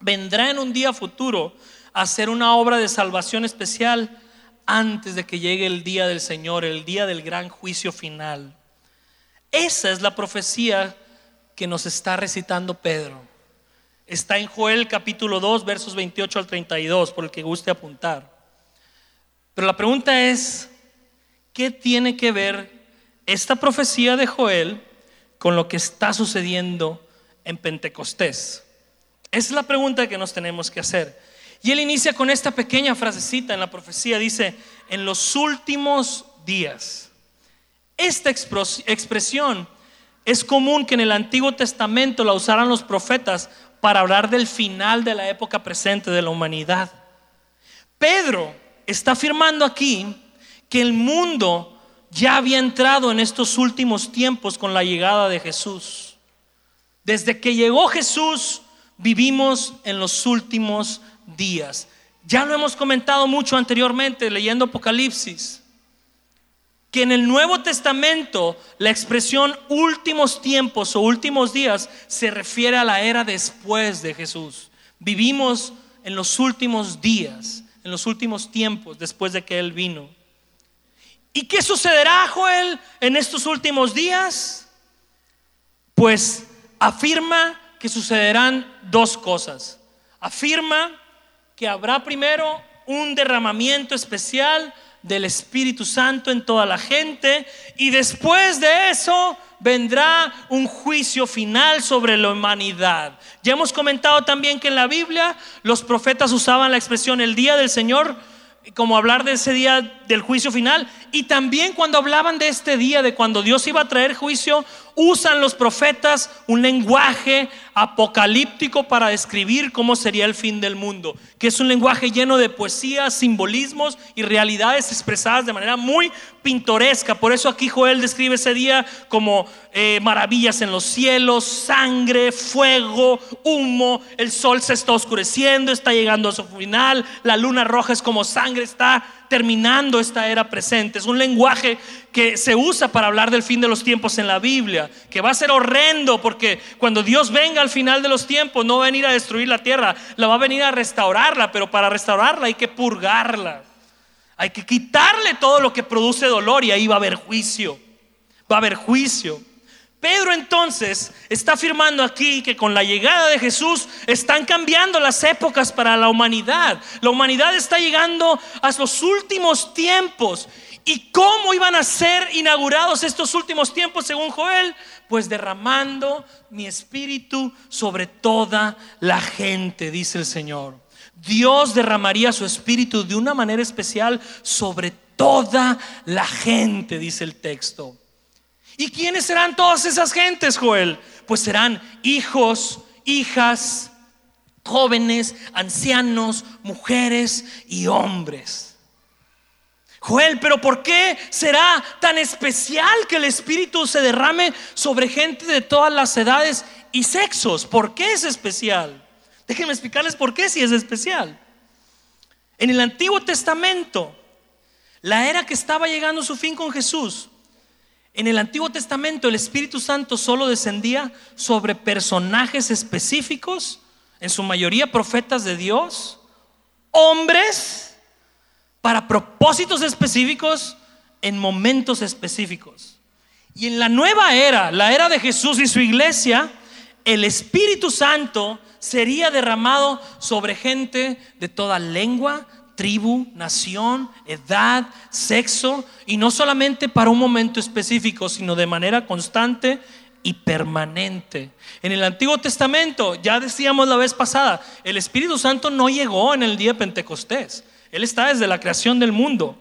vendrá en un día futuro hacer una obra de salvación especial antes de que llegue el día del Señor, el día del gran juicio final. Esa es la profecía que nos está recitando Pedro. Está en Joel capítulo 2, versos 28 al 32, por el que guste apuntar. Pero la pregunta es, ¿qué tiene que ver esta profecía de Joel con lo que está sucediendo en Pentecostés? Esa es la pregunta que nos tenemos que hacer. Y él inicia con esta pequeña frasecita en la profecía, dice, en los últimos días. Esta expresión es común que en el Antiguo Testamento la usaran los profetas para hablar del final de la época presente de la humanidad. Pedro está afirmando aquí que el mundo ya había entrado en estos últimos tiempos con la llegada de Jesús. Desde que llegó Jesús, vivimos en los últimos días. Ya lo hemos comentado mucho anteriormente leyendo Apocalipsis, que en el Nuevo Testamento la expresión últimos tiempos o últimos días se refiere a la era después de Jesús. Vivimos en los últimos días, en los últimos tiempos después de que Él vino. ¿Y qué sucederá, Joel, en estos últimos días? Pues afirma que sucederán dos cosas. Afirma que habrá primero un derramamiento especial del Espíritu Santo en toda la gente y después de eso vendrá un juicio final sobre la humanidad. Ya hemos comentado también que en la Biblia los profetas usaban la expresión el día del Señor como hablar de ese día del juicio final. Y también cuando hablaban de este día, de cuando Dios iba a traer juicio, usan los profetas un lenguaje apocalíptico para describir cómo sería el fin del mundo, que es un lenguaje lleno de poesía, simbolismos y realidades expresadas de manera muy pintoresca. Por eso aquí Joel describe ese día como eh, maravillas en los cielos, sangre, fuego, humo, el sol se está oscureciendo, está llegando a su final, la luna roja es como sangre, está terminando esta era presente. Es un lenguaje que se usa para hablar del fin de los tiempos en la Biblia, que va a ser horrendo porque cuando Dios venga al final de los tiempos no va a venir a destruir la tierra, la va a venir a restaurarla, pero para restaurarla hay que purgarla. Hay que quitarle todo lo que produce dolor y ahí va a haber juicio. Va a haber juicio. Pedro entonces está afirmando aquí que con la llegada de Jesús están cambiando las épocas para la humanidad. La humanidad está llegando a los últimos tiempos. ¿Y cómo iban a ser inaugurados estos últimos tiempos según Joel? Pues derramando mi espíritu sobre toda la gente, dice el Señor. Dios derramaría su espíritu de una manera especial sobre toda la gente, dice el texto. ¿Y quiénes serán todas esas gentes, Joel? Pues serán hijos, hijas, jóvenes, ancianos, mujeres y hombres. Joel, pero ¿por qué será tan especial que el Espíritu se derrame sobre gente de todas las edades y sexos? ¿Por qué es especial? Déjenme explicarles por qué si es especial. En el Antiguo Testamento, la era que estaba llegando a su fin con Jesús, en el Antiguo Testamento el Espíritu Santo solo descendía sobre personajes específicos, en su mayoría profetas de Dios, hombres, para propósitos específicos, en momentos específicos. Y en la nueva era, la era de Jesús y su iglesia, el Espíritu Santo sería derramado sobre gente de toda lengua, tribu, nación, edad, sexo, y no solamente para un momento específico, sino de manera constante y permanente. En el Antiguo Testamento, ya decíamos la vez pasada, el Espíritu Santo no llegó en el día de Pentecostés, Él está desde la creación del mundo.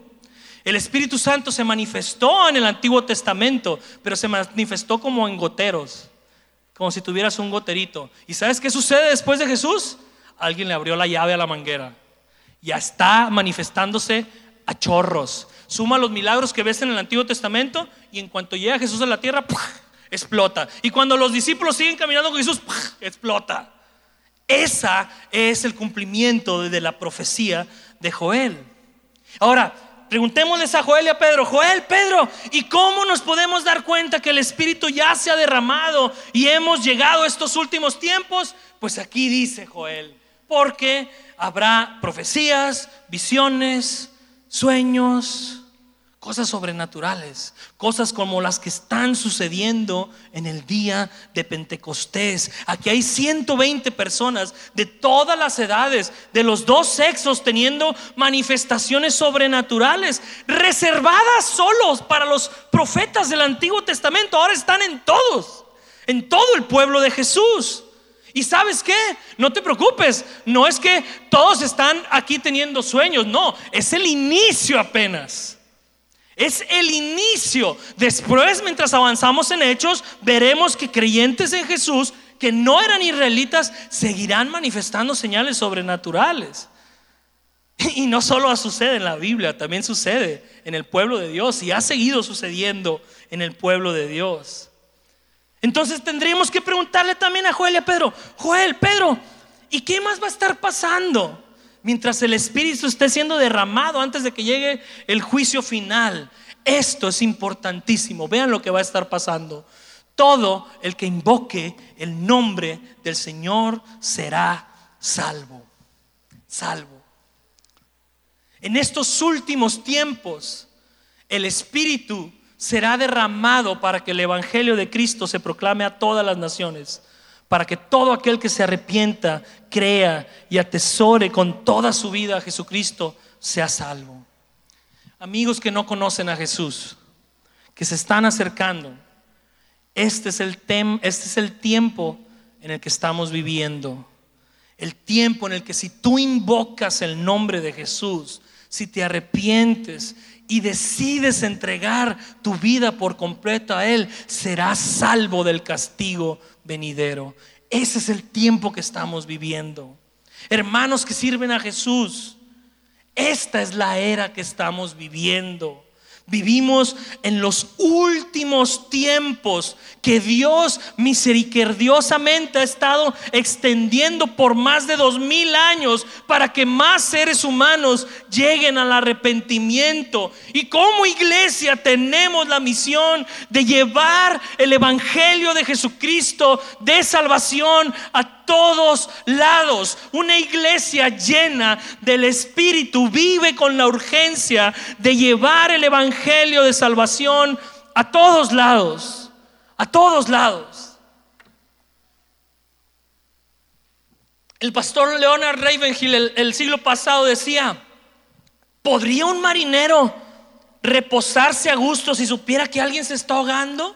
El Espíritu Santo se manifestó en el Antiguo Testamento, pero se manifestó como en goteros, como si tuvieras un goterito. ¿Y sabes qué sucede después de Jesús? Alguien le abrió la llave a la manguera ya está manifestándose a chorros. Suma los milagros que ves en el Antiguo Testamento y en cuanto llega Jesús a la tierra, explota. Y cuando los discípulos siguen caminando con Jesús, explota. Esa es el cumplimiento de la profecía de Joel. Ahora, preguntémosles a Joel y a Pedro, Joel, Pedro, ¿y cómo nos podemos dar cuenta que el Espíritu ya se ha derramado y hemos llegado a estos últimos tiempos? Pues aquí dice Joel, porque habrá profecías, visiones, sueños, cosas sobrenaturales, cosas como las que están sucediendo en el día de Pentecostés. Aquí hay 120 personas de todas las edades, de los dos sexos, teniendo manifestaciones sobrenaturales, reservadas solos para los profetas del Antiguo Testamento. Ahora están en todos, en todo el pueblo de Jesús. Y sabes qué, no te preocupes, no es que todos están aquí teniendo sueños, no, es el inicio apenas. Es el inicio. Después, mientras avanzamos en hechos, veremos que creyentes en Jesús, que no eran israelitas, seguirán manifestando señales sobrenaturales. Y no solo sucede en la Biblia, también sucede en el pueblo de Dios y ha seguido sucediendo en el pueblo de Dios. Entonces tendríamos que preguntarle también a Joel y a Pedro, Joel, Pedro, ¿y qué más va a estar pasando mientras el Espíritu esté siendo derramado antes de que llegue el juicio final? Esto es importantísimo. Vean lo que va a estar pasando. Todo el que invoque el nombre del Señor será salvo. Salvo. En estos últimos tiempos, el Espíritu será derramado para que el Evangelio de Cristo se proclame a todas las naciones, para que todo aquel que se arrepienta, crea y atesore con toda su vida a Jesucristo sea salvo. Amigos que no conocen a Jesús, que se están acercando, este es el, este es el tiempo en el que estamos viviendo. El tiempo en el que si tú invocas el nombre de Jesús, si te arrepientes y decides entregar tu vida por completo a Él, serás salvo del castigo venidero. Ese es el tiempo que estamos viviendo. Hermanos que sirven a Jesús, esta es la era que estamos viviendo. Vivimos en los últimos tiempos que Dios misericordiosamente ha estado extendiendo por más de dos mil años para que más seres humanos lleguen al arrepentimiento. Y como iglesia tenemos la misión de llevar el Evangelio de Jesucristo de salvación a todos lados. Una iglesia llena del Espíritu vive con la urgencia de llevar el Evangelio de salvación a todos lados. a todos lados. El pastor Leonard Ravenhill el, el siglo pasado decía, ¿podría un marinero reposarse a gusto si supiera que alguien se está ahogando?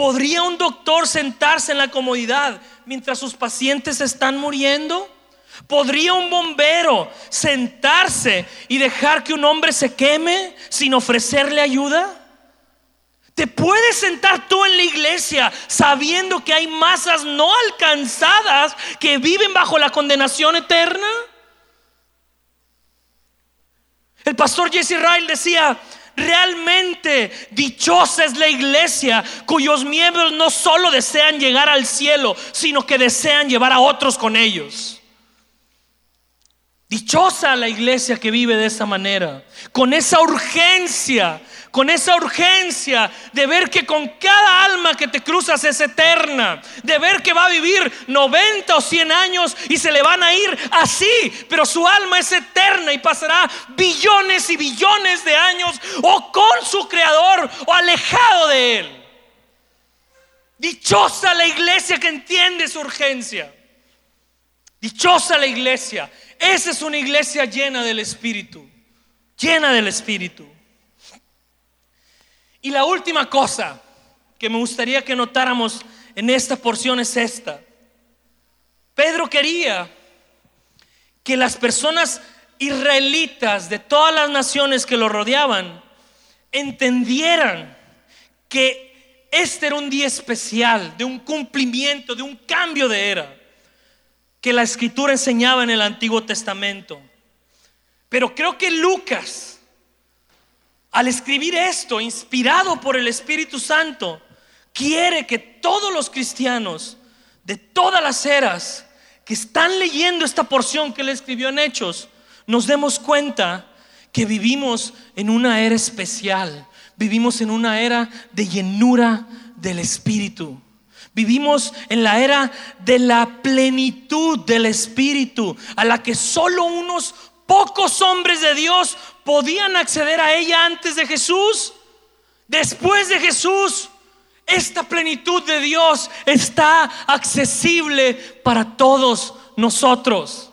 ¿Podría un doctor sentarse en la comodidad mientras sus pacientes están muriendo? ¿Podría un bombero sentarse y dejar que un hombre se queme sin ofrecerle ayuda? ¿Te puedes sentar tú en la iglesia sabiendo que hay masas no alcanzadas que viven bajo la condenación eterna? El pastor Jesse Ryle decía, Realmente dichosa es la iglesia cuyos miembros no solo desean llegar al cielo, sino que desean llevar a otros con ellos. Dichosa la iglesia que vive de esa manera, con esa urgencia con esa urgencia de ver que con cada alma que te cruzas es eterna, de ver que va a vivir 90 o 100 años y se le van a ir así, pero su alma es eterna y pasará billones y billones de años o con su creador o alejado de él. Dichosa la iglesia que entiende su urgencia. Dichosa la iglesia. Esa es una iglesia llena del Espíritu. Llena del Espíritu. Y la última cosa que me gustaría que notáramos en esta porción es esta. Pedro quería que las personas israelitas de todas las naciones que lo rodeaban entendieran que este era un día especial, de un cumplimiento, de un cambio de era, que la escritura enseñaba en el Antiguo Testamento. Pero creo que Lucas al escribir esto, inspirado por el Espíritu Santo, quiere que todos los cristianos de todas las eras que están leyendo esta porción que él escribió en Hechos, nos demos cuenta que vivimos en una era especial, vivimos en una era de llenura del Espíritu. Vivimos en la era de la plenitud del Espíritu, a la que solo unos pocos hombres de Dios podían acceder a ella antes de Jesús. Después de Jesús, esta plenitud de Dios está accesible para todos nosotros.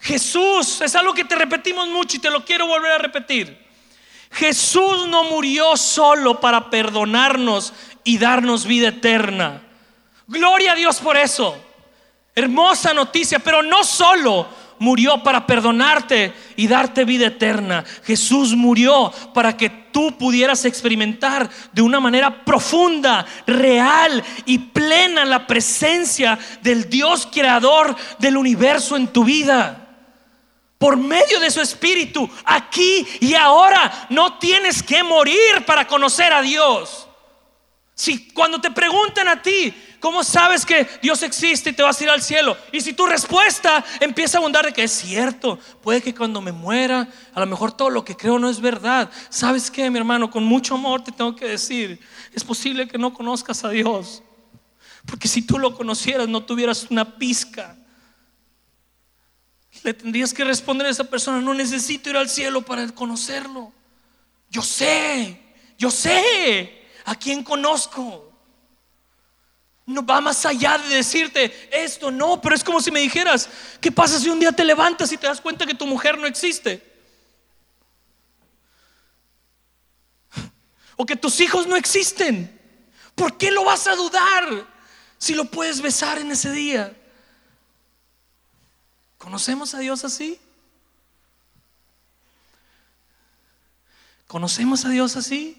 Jesús, es algo que te repetimos mucho y te lo quiero volver a repetir. Jesús no murió solo para perdonarnos y darnos vida eterna. Gloria a Dios por eso. Hermosa noticia, pero no solo murió para perdonarte y darte vida eterna. Jesús murió para que tú pudieras experimentar de una manera profunda, real y plena la presencia del Dios creador del universo en tu vida. Por medio de su espíritu, aquí y ahora, no tienes que morir para conocer a Dios. Si cuando te preguntan a ti, ¿Cómo sabes que Dios existe y te vas a ir al cielo? Y si tu respuesta empieza a abundar de que es cierto, puede que cuando me muera, a lo mejor todo lo que creo no es verdad. ¿Sabes qué, mi hermano? Con mucho amor te tengo que decir, es posible que no conozcas a Dios. Porque si tú lo conocieras, no tuvieras una pizca. Le tendrías que responder a esa persona, no necesito ir al cielo para conocerlo. Yo sé, yo sé a quién conozco no va más allá de decirte esto, no, pero es como si me dijeras, ¿qué pasa si un día te levantas y te das cuenta que tu mujer no existe? O que tus hijos no existen. ¿Por qué lo vas a dudar si lo puedes besar en ese día? ¿Conocemos a Dios así? ¿Conocemos a Dios así?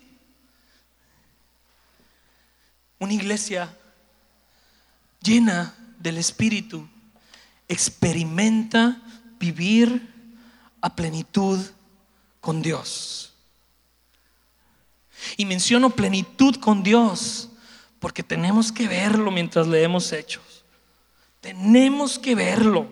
Una iglesia llena del Espíritu, experimenta vivir a plenitud con Dios. Y menciono plenitud con Dios porque tenemos que verlo mientras leemos hechos. Tenemos que verlo.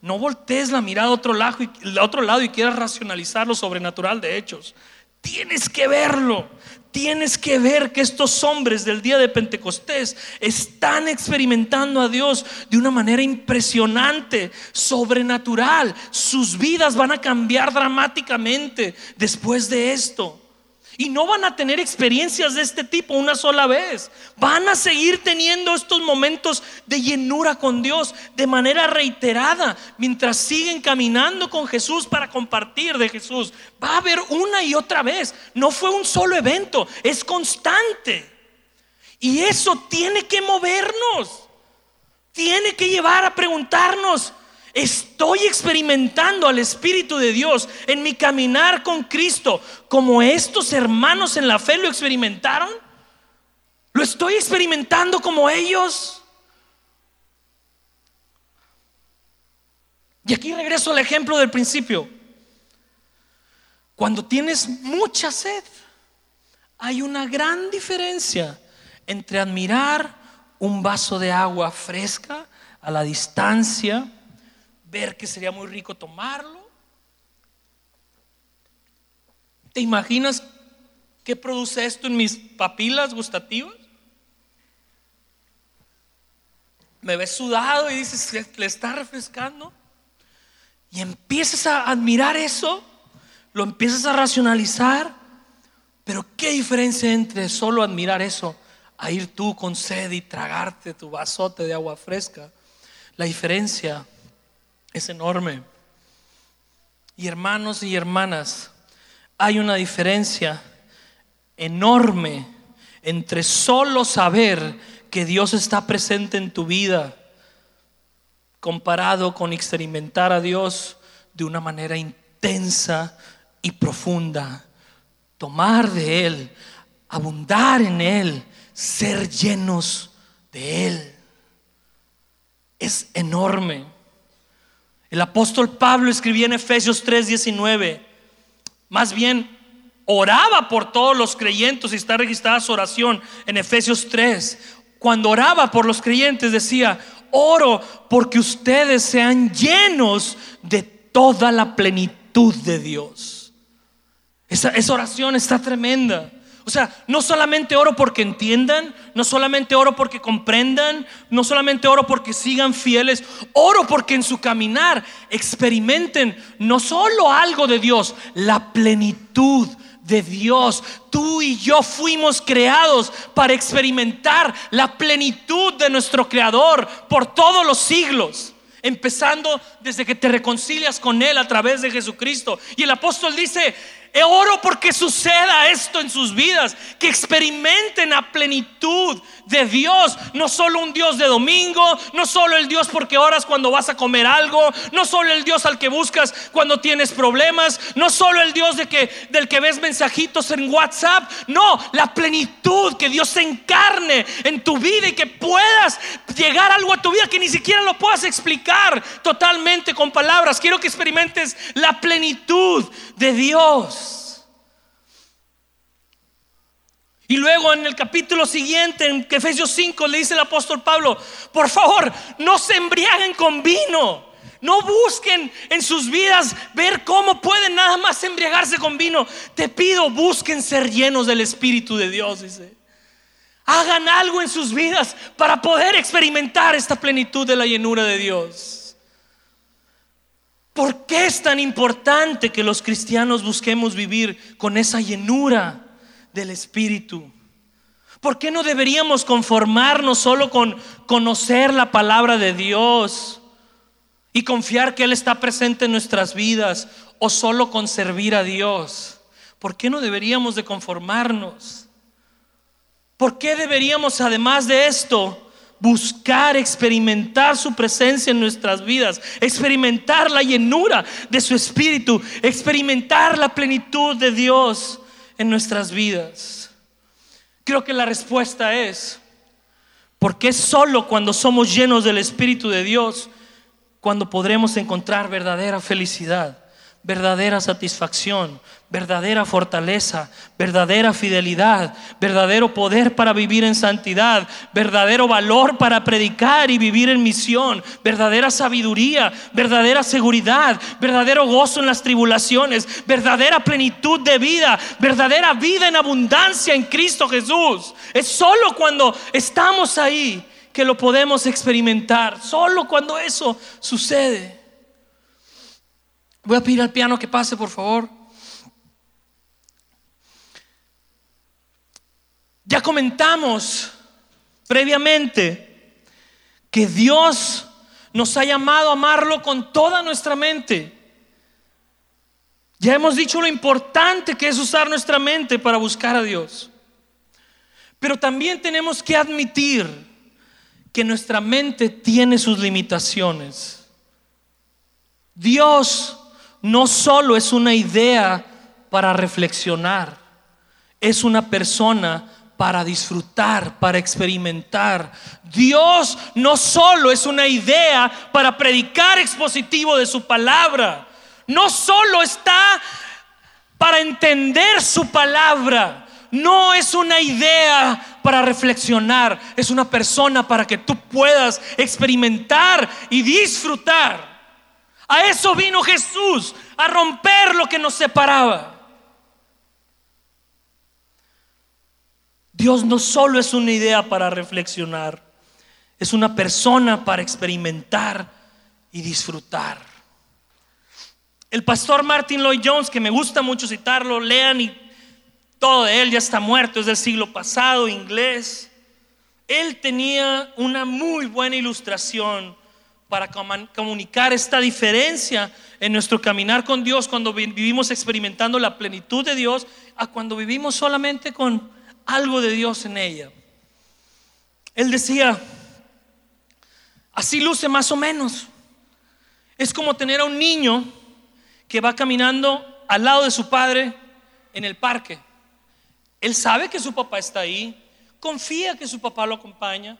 No voltees la mirada a otro lado y, otro lado y quieras racionalizar lo sobrenatural de hechos. Tienes que verlo. Tienes que ver que estos hombres del día de Pentecostés están experimentando a Dios de una manera impresionante, sobrenatural. Sus vidas van a cambiar dramáticamente después de esto. Y no van a tener experiencias de este tipo una sola vez. Van a seguir teniendo estos momentos de llenura con Dios de manera reiterada mientras siguen caminando con Jesús para compartir de Jesús. Va a haber una y otra vez. No fue un solo evento, es constante. Y eso tiene que movernos. Tiene que llevar a preguntarnos, Estoy experimentando al Espíritu de Dios en mi caminar con Cristo, como estos hermanos en la fe lo experimentaron. ¿Lo estoy experimentando como ellos? Y aquí regreso al ejemplo del principio. Cuando tienes mucha sed, hay una gran diferencia entre admirar un vaso de agua fresca a la distancia ver que sería muy rico tomarlo. ¿Te imaginas qué produce esto en mis papilas gustativas? Me ves sudado y dices, le está refrescando. Y empiezas a admirar eso, lo empiezas a racionalizar. Pero qué diferencia entre solo admirar eso a ir tú con sed y tragarte tu vasote de agua fresca. La diferencia es enorme. Y hermanos y hermanas, hay una diferencia enorme entre solo saber que Dios está presente en tu vida comparado con experimentar a Dios de una manera intensa y profunda. Tomar de Él, abundar en Él, ser llenos de Él. Es enorme. El apóstol Pablo escribía en Efesios 3:19, más bien oraba por todos los creyentes y está registrada su oración en Efesios 3. Cuando oraba por los creyentes decía, oro porque ustedes sean llenos de toda la plenitud de Dios. Esa, esa oración está tremenda. O sea, no solamente oro porque entiendan, no solamente oro porque comprendan, no solamente oro porque sigan fieles, oro porque en su caminar experimenten no solo algo de Dios, la plenitud de Dios. Tú y yo fuimos creados para experimentar la plenitud de nuestro Creador por todos los siglos. Empezando desde que te reconcilias con Él a través de Jesucristo. Y el apóstol dice, oro porque suceda esto en sus vidas, que experimenten la plenitud de Dios, no solo un Dios de domingo, no solo el Dios porque oras cuando vas a comer algo, no solo el Dios al que buscas cuando tienes problemas, no solo el Dios de que, del que ves mensajitos en WhatsApp, no, la plenitud que Dios se encarne en tu vida y que puedas llegar algo a tu vida que ni siquiera lo puedas explicar totalmente con palabras. Quiero que experimentes la plenitud de Dios. Y luego en el capítulo siguiente, en Efesios 5, le dice el apóstol Pablo, por favor, no se embriaguen con vino. No busquen en sus vidas ver cómo pueden nada más embriagarse con vino. Te pido, busquen ser llenos del Espíritu de Dios. Hagan algo en sus vidas para poder experimentar esta plenitud de la llenura de Dios. ¿Por qué es tan importante que los cristianos busquemos vivir con esa llenura? Del Espíritu. ¿Por qué no deberíamos conformarnos solo con conocer la palabra de Dios y confiar que Él está presente en nuestras vidas o solo con servir a Dios? ¿Por qué no deberíamos de conformarnos? ¿Por qué deberíamos además de esto buscar experimentar su presencia en nuestras vidas, experimentar la llenura de su espíritu, experimentar la plenitud de Dios en nuestras vidas? Creo que la respuesta es, porque es solo cuando somos llenos del Espíritu de Dios cuando podremos encontrar verdadera felicidad verdadera satisfacción, verdadera fortaleza, verdadera fidelidad, verdadero poder para vivir en santidad, verdadero valor para predicar y vivir en misión, verdadera sabiduría, verdadera seguridad, verdadero gozo en las tribulaciones, verdadera plenitud de vida, verdadera vida en abundancia en Cristo Jesús. Es solo cuando estamos ahí que lo podemos experimentar, solo cuando eso sucede. Voy a pedir al piano que pase, por favor. Ya comentamos previamente que Dios nos ha llamado a amarlo con toda nuestra mente. Ya hemos dicho lo importante que es usar nuestra mente para buscar a Dios. Pero también tenemos que admitir que nuestra mente tiene sus limitaciones. Dios no solo es una idea para reflexionar, es una persona para disfrutar, para experimentar. Dios no solo es una idea para predicar expositivo de su palabra, no solo está para entender su palabra, no es una idea para reflexionar, es una persona para que tú puedas experimentar y disfrutar. A eso vino Jesús, a romper lo que nos separaba. Dios no solo es una idea para reflexionar, es una persona para experimentar y disfrutar. El pastor Martin Lloyd Jones, que me gusta mucho citarlo, lean y todo de él ya está muerto, es del siglo pasado, inglés. Él tenía una muy buena ilustración para comunicar esta diferencia en nuestro caminar con Dios cuando vivimos experimentando la plenitud de Dios a cuando vivimos solamente con algo de Dios en ella. Él decía, así luce más o menos. Es como tener a un niño que va caminando al lado de su padre en el parque. Él sabe que su papá está ahí, confía que su papá lo acompaña,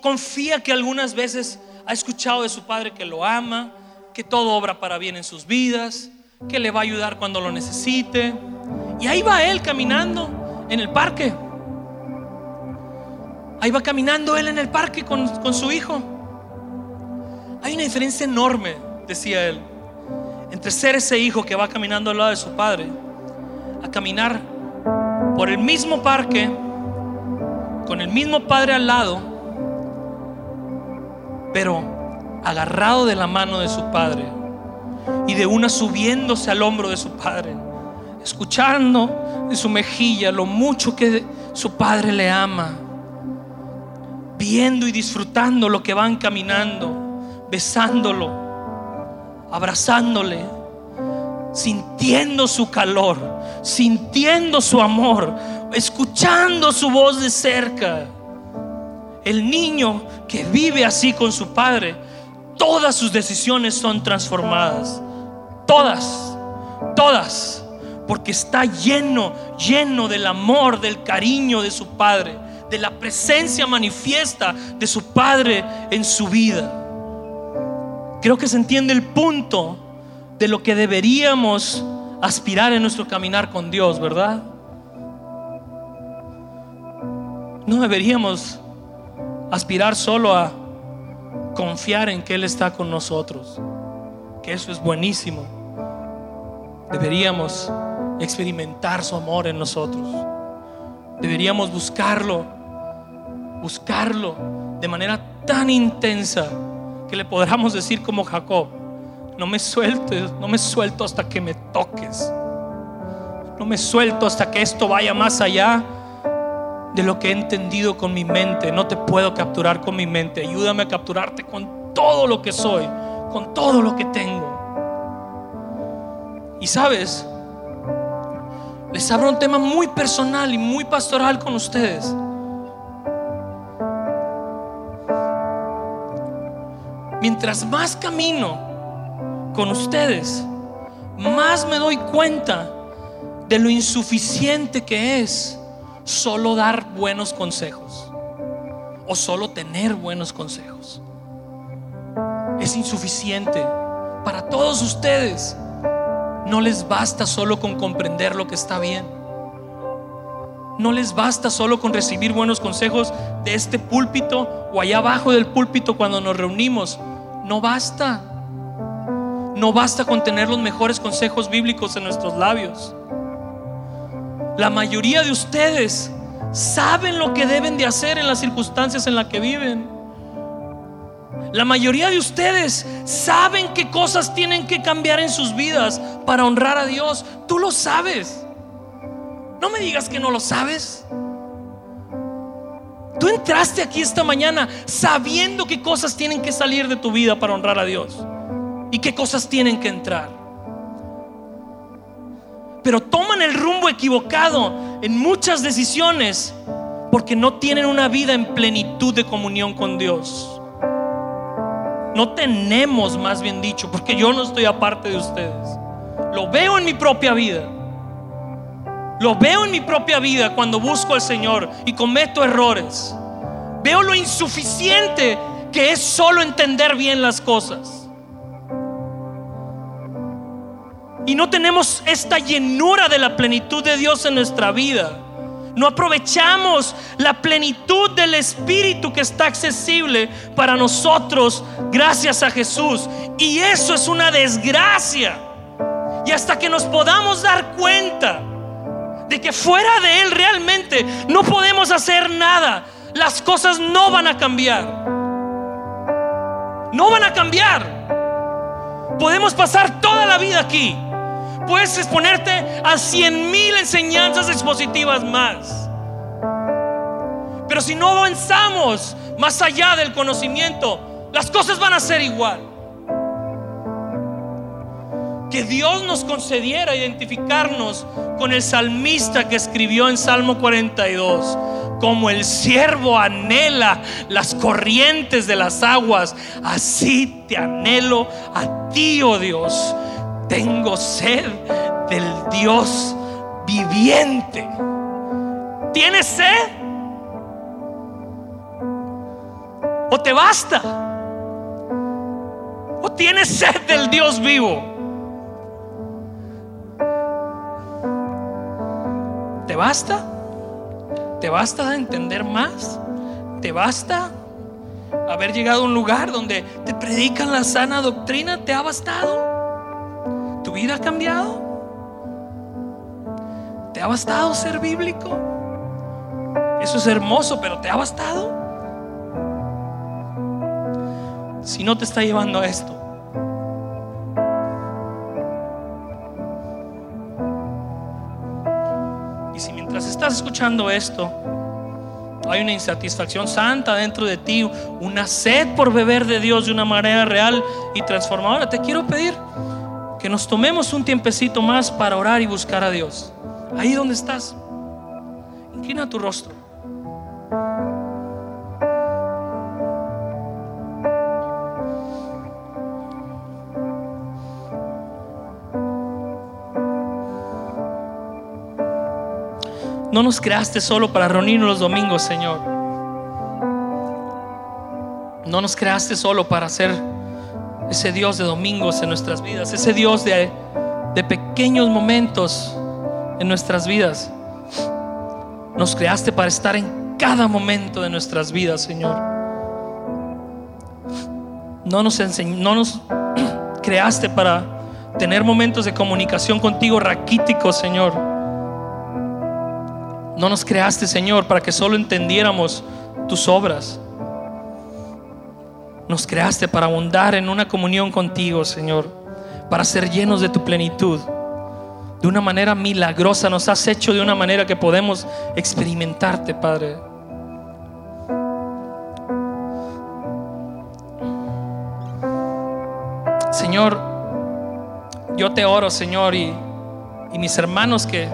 confía que algunas veces ha escuchado de su padre que lo ama, que todo obra para bien en sus vidas, que le va a ayudar cuando lo necesite. Y ahí va él caminando en el parque. Ahí va caminando él en el parque con, con su hijo. Hay una diferencia enorme, decía él entre ser ese hijo que va caminando al lado de su padre, a caminar por el mismo parque, con el mismo padre al lado, pero agarrado de la mano de su padre y de una subiéndose al hombro de su padre, escuchando en su mejilla lo mucho que su padre le ama, viendo y disfrutando lo que van caminando, besándolo abrazándole, sintiendo su calor, sintiendo su amor, escuchando su voz de cerca. El niño que vive así con su padre, todas sus decisiones son transformadas. Todas, todas. Porque está lleno, lleno del amor, del cariño de su padre, de la presencia manifiesta de su padre en su vida. Creo que se entiende el punto de lo que deberíamos aspirar en nuestro caminar con Dios, ¿verdad? No deberíamos aspirar solo a confiar en que Él está con nosotros, que eso es buenísimo. Deberíamos experimentar su amor en nosotros. Deberíamos buscarlo, buscarlo de manera tan intensa que le podamos decir como Jacob, no me sueltes, no me suelto hasta que me toques. No me suelto hasta que esto vaya más allá de lo que he entendido con mi mente. No te puedo capturar con mi mente. Ayúdame a capturarte con todo lo que soy, con todo lo que tengo. Y sabes, les abro un tema muy personal y muy pastoral con ustedes. mientras más camino con ustedes, más me doy cuenta de lo insuficiente que es solo dar buenos consejos o solo tener buenos consejos. Es insuficiente para todos ustedes. No les basta solo con comprender lo que está bien. No les basta solo con recibir buenos consejos de este púlpito o allá abajo del púlpito cuando nos reunimos. No basta. No basta con tener los mejores consejos bíblicos en nuestros labios. La mayoría de ustedes saben lo que deben de hacer en las circunstancias en las que viven. La mayoría de ustedes saben qué cosas tienen que cambiar en sus vidas para honrar a Dios. Tú lo sabes. No me digas que no lo sabes. Tú entraste aquí esta mañana sabiendo qué cosas tienen que salir de tu vida para honrar a Dios y qué cosas tienen que entrar. Pero toman el rumbo equivocado en muchas decisiones porque no tienen una vida en plenitud de comunión con Dios. No tenemos, más bien dicho, porque yo no estoy aparte de ustedes. Lo veo en mi propia vida. Lo veo en mi propia vida cuando busco al Señor y cometo errores. Veo lo insuficiente que es solo entender bien las cosas. Y no tenemos esta llenura de la plenitud de Dios en nuestra vida. No aprovechamos la plenitud del Espíritu que está accesible para nosotros gracias a Jesús. Y eso es una desgracia. Y hasta que nos podamos dar cuenta de que fuera de Él realmente no podemos hacer nada, las cosas no van a cambiar. No van a cambiar. Podemos pasar toda la vida aquí puedes exponerte a cien mil enseñanzas expositivas más. Pero si no avanzamos más allá del conocimiento, las cosas van a ser igual. Que Dios nos concediera identificarnos con el salmista que escribió en Salmo 42. Como el siervo anhela las corrientes de las aguas, así te anhelo a ti, oh Dios tengo sed del Dios viviente. ¿Tienes sed? ¿O te basta? ¿O tienes sed del Dios vivo? ¿Te basta? ¿Te basta entender más? ¿Te basta haber llegado a un lugar donde te predican la sana doctrina? ¿Te ha bastado? ¿Tu vida ha cambiado? ¿Te ha bastado ser bíblico? Eso es hermoso, pero ¿te ha bastado? Si no te está llevando a esto. Y si mientras estás escuchando esto, hay una insatisfacción santa dentro de ti, una sed por beber de Dios de una manera real y transformadora, te quiero pedir que nos tomemos un tiempecito más para orar y buscar a Dios. Ahí donde estás, inclina tu rostro. No nos creaste solo para reunirnos los domingos, Señor. No nos creaste solo para hacer ese Dios de domingos en nuestras vidas, ese Dios de, de pequeños momentos en nuestras vidas. Nos creaste para estar en cada momento de nuestras vidas, Señor. No nos, no nos creaste para tener momentos de comunicación contigo raquíticos, Señor. No nos creaste, Señor, para que solo entendiéramos tus obras. Nos creaste para abundar en una comunión contigo, Señor, para ser llenos de tu plenitud. De una manera milagrosa nos has hecho de una manera que podemos experimentarte, Padre. Señor, yo te oro, Señor, y, y mis hermanos que,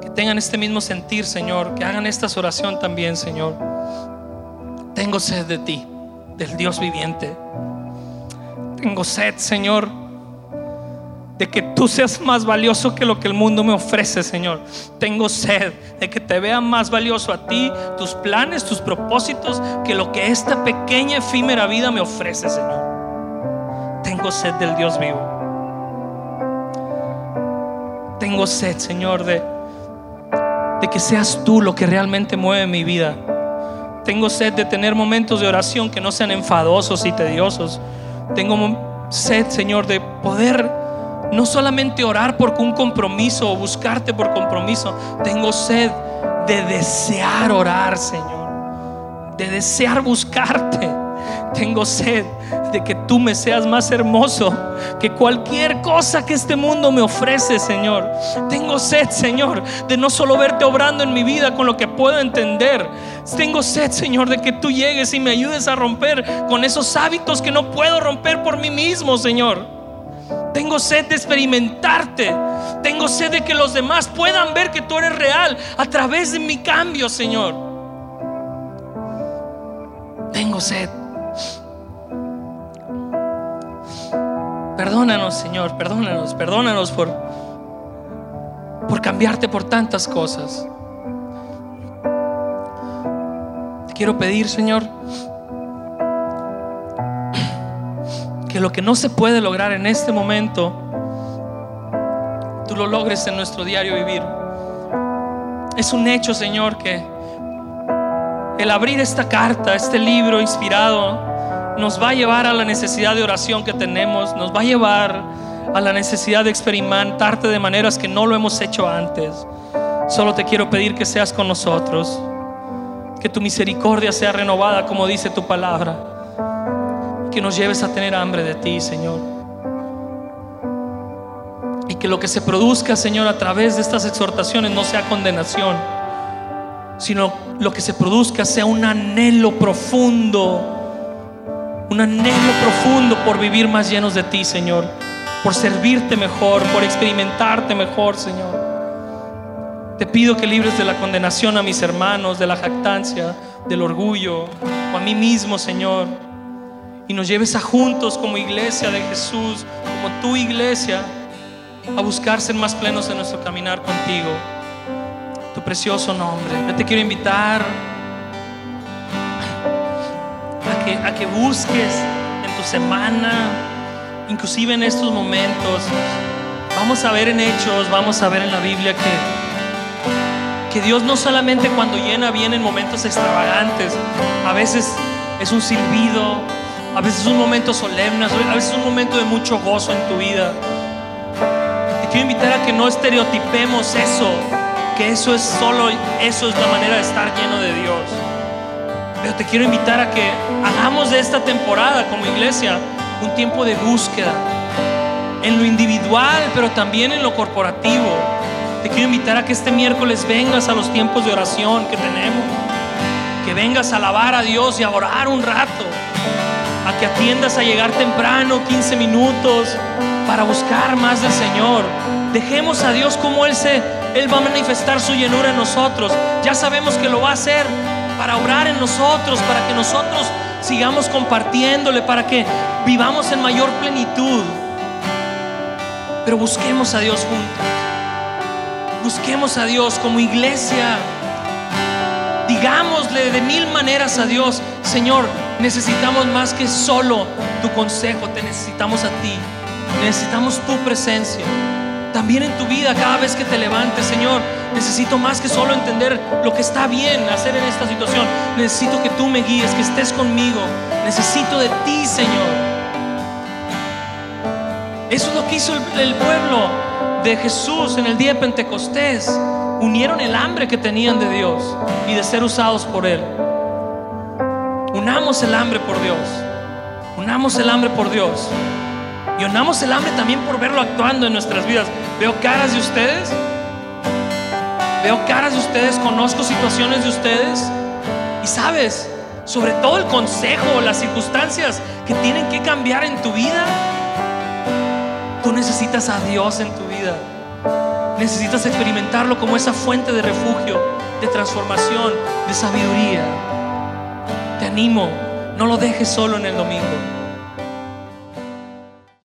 que tengan este mismo sentir, Señor, que hagan esta oración también, Señor. Tengo sed de ti, del Dios viviente. Tengo sed, Señor, de que tú seas más valioso que lo que el mundo me ofrece, Señor. Tengo sed de que te vea más valioso a ti, tus planes, tus propósitos, que lo que esta pequeña efímera vida me ofrece, Señor. Tengo sed del Dios vivo. Tengo sed, Señor, de, de que seas tú lo que realmente mueve mi vida tengo sed de tener momentos de oración que no sean enfadosos y tediosos. Tengo sed, Señor, de poder no solamente orar por un compromiso o buscarte por compromiso. Tengo sed de desear orar, Señor. De desear buscarte. Tengo sed de que tú me seas más hermoso que cualquier cosa que este mundo me ofrece, Señor. Tengo sed, Señor, de no solo verte obrando en mi vida con lo que puedo entender. Tengo sed, Señor, de que tú llegues y me ayudes a romper con esos hábitos que no puedo romper por mí mismo, Señor. Tengo sed de experimentarte. Tengo sed de que los demás puedan ver que tú eres real a través de mi cambio, Señor. Tengo sed. Perdónanos, Señor, perdónanos, perdónanos por, por cambiarte por tantas cosas. Te quiero pedir, Señor, que lo que no se puede lograr en este momento, tú lo logres en nuestro diario vivir. Es un hecho, Señor, que el abrir esta carta, este libro inspirado, nos va a llevar a la necesidad de oración que tenemos, nos va a llevar a la necesidad de experimentarte de maneras que no lo hemos hecho antes. Solo te quiero pedir que seas con nosotros, que tu misericordia sea renovada como dice tu palabra, que nos lleves a tener hambre de ti, Señor. Y que lo que se produzca, Señor, a través de estas exhortaciones no sea condenación, sino lo que se produzca sea un anhelo profundo un anhelo profundo por vivir más llenos de ti, Señor, por servirte mejor, por experimentarte mejor, Señor. Te pido que libres de la condenación a mis hermanos, de la jactancia, del orgullo, o a mí mismo, Señor, y nos lleves a juntos como iglesia de Jesús, como tu iglesia, a buscar ser más plenos en nuestro caminar contigo. Tu precioso nombre. Yo te quiero invitar a que busques en tu semana, inclusive en estos momentos. Vamos a ver en Hechos, vamos a ver en la Biblia que, que Dios no solamente cuando llena viene en momentos extravagantes, a veces es un silbido, a veces es un momento solemne, a veces es un momento de mucho gozo en tu vida. Te quiero invitar a que no estereotipemos eso, que eso es solo, eso es la manera de estar lleno de Dios. Pero te quiero invitar a que hagamos de esta temporada como iglesia un tiempo de búsqueda en lo individual, pero también en lo corporativo. Te quiero invitar a que este miércoles vengas a los tiempos de oración que tenemos, que vengas a alabar a Dios y a orar un rato, a que atiendas a llegar temprano, 15 minutos, para buscar más del Señor. Dejemos a Dios como Él se, Él va a manifestar su llenura en nosotros. Ya sabemos que lo va a hacer, para orar en nosotros, para que nosotros sigamos compartiéndole, para que vivamos en mayor plenitud. Pero busquemos a Dios juntos. Busquemos a Dios como iglesia. Digámosle de mil maneras a Dios, Señor, necesitamos más que solo tu consejo, te necesitamos a ti. Necesitamos tu presencia. También en tu vida, cada vez que te levantes, Señor, necesito más que solo entender lo que está bien hacer en esta situación. Necesito que tú me guíes, que estés conmigo. Necesito de ti, Señor. Eso es lo que hizo el, pueblo de Jesús en el día de Pentecostés. Unieron el hambre que tenían de Dios y de ser usados por Él. Unamos el hambre por Dios. Unamos el hambre por Dios. Y unamos el hambre también por verlo actuando en nuestras vidas. Veo caras de ustedes. Veo caras de ustedes, conozco situaciones de ustedes. Y sabes, sobre todo el consejo, las circunstancias que tienen que cambiar en tu vida. Tú necesitas a Dios en tu vida. Necesitas experimentarlo como esa fuente de refugio, de transformación, de sabiduría. Te animo, no lo dejes solo en el domingo.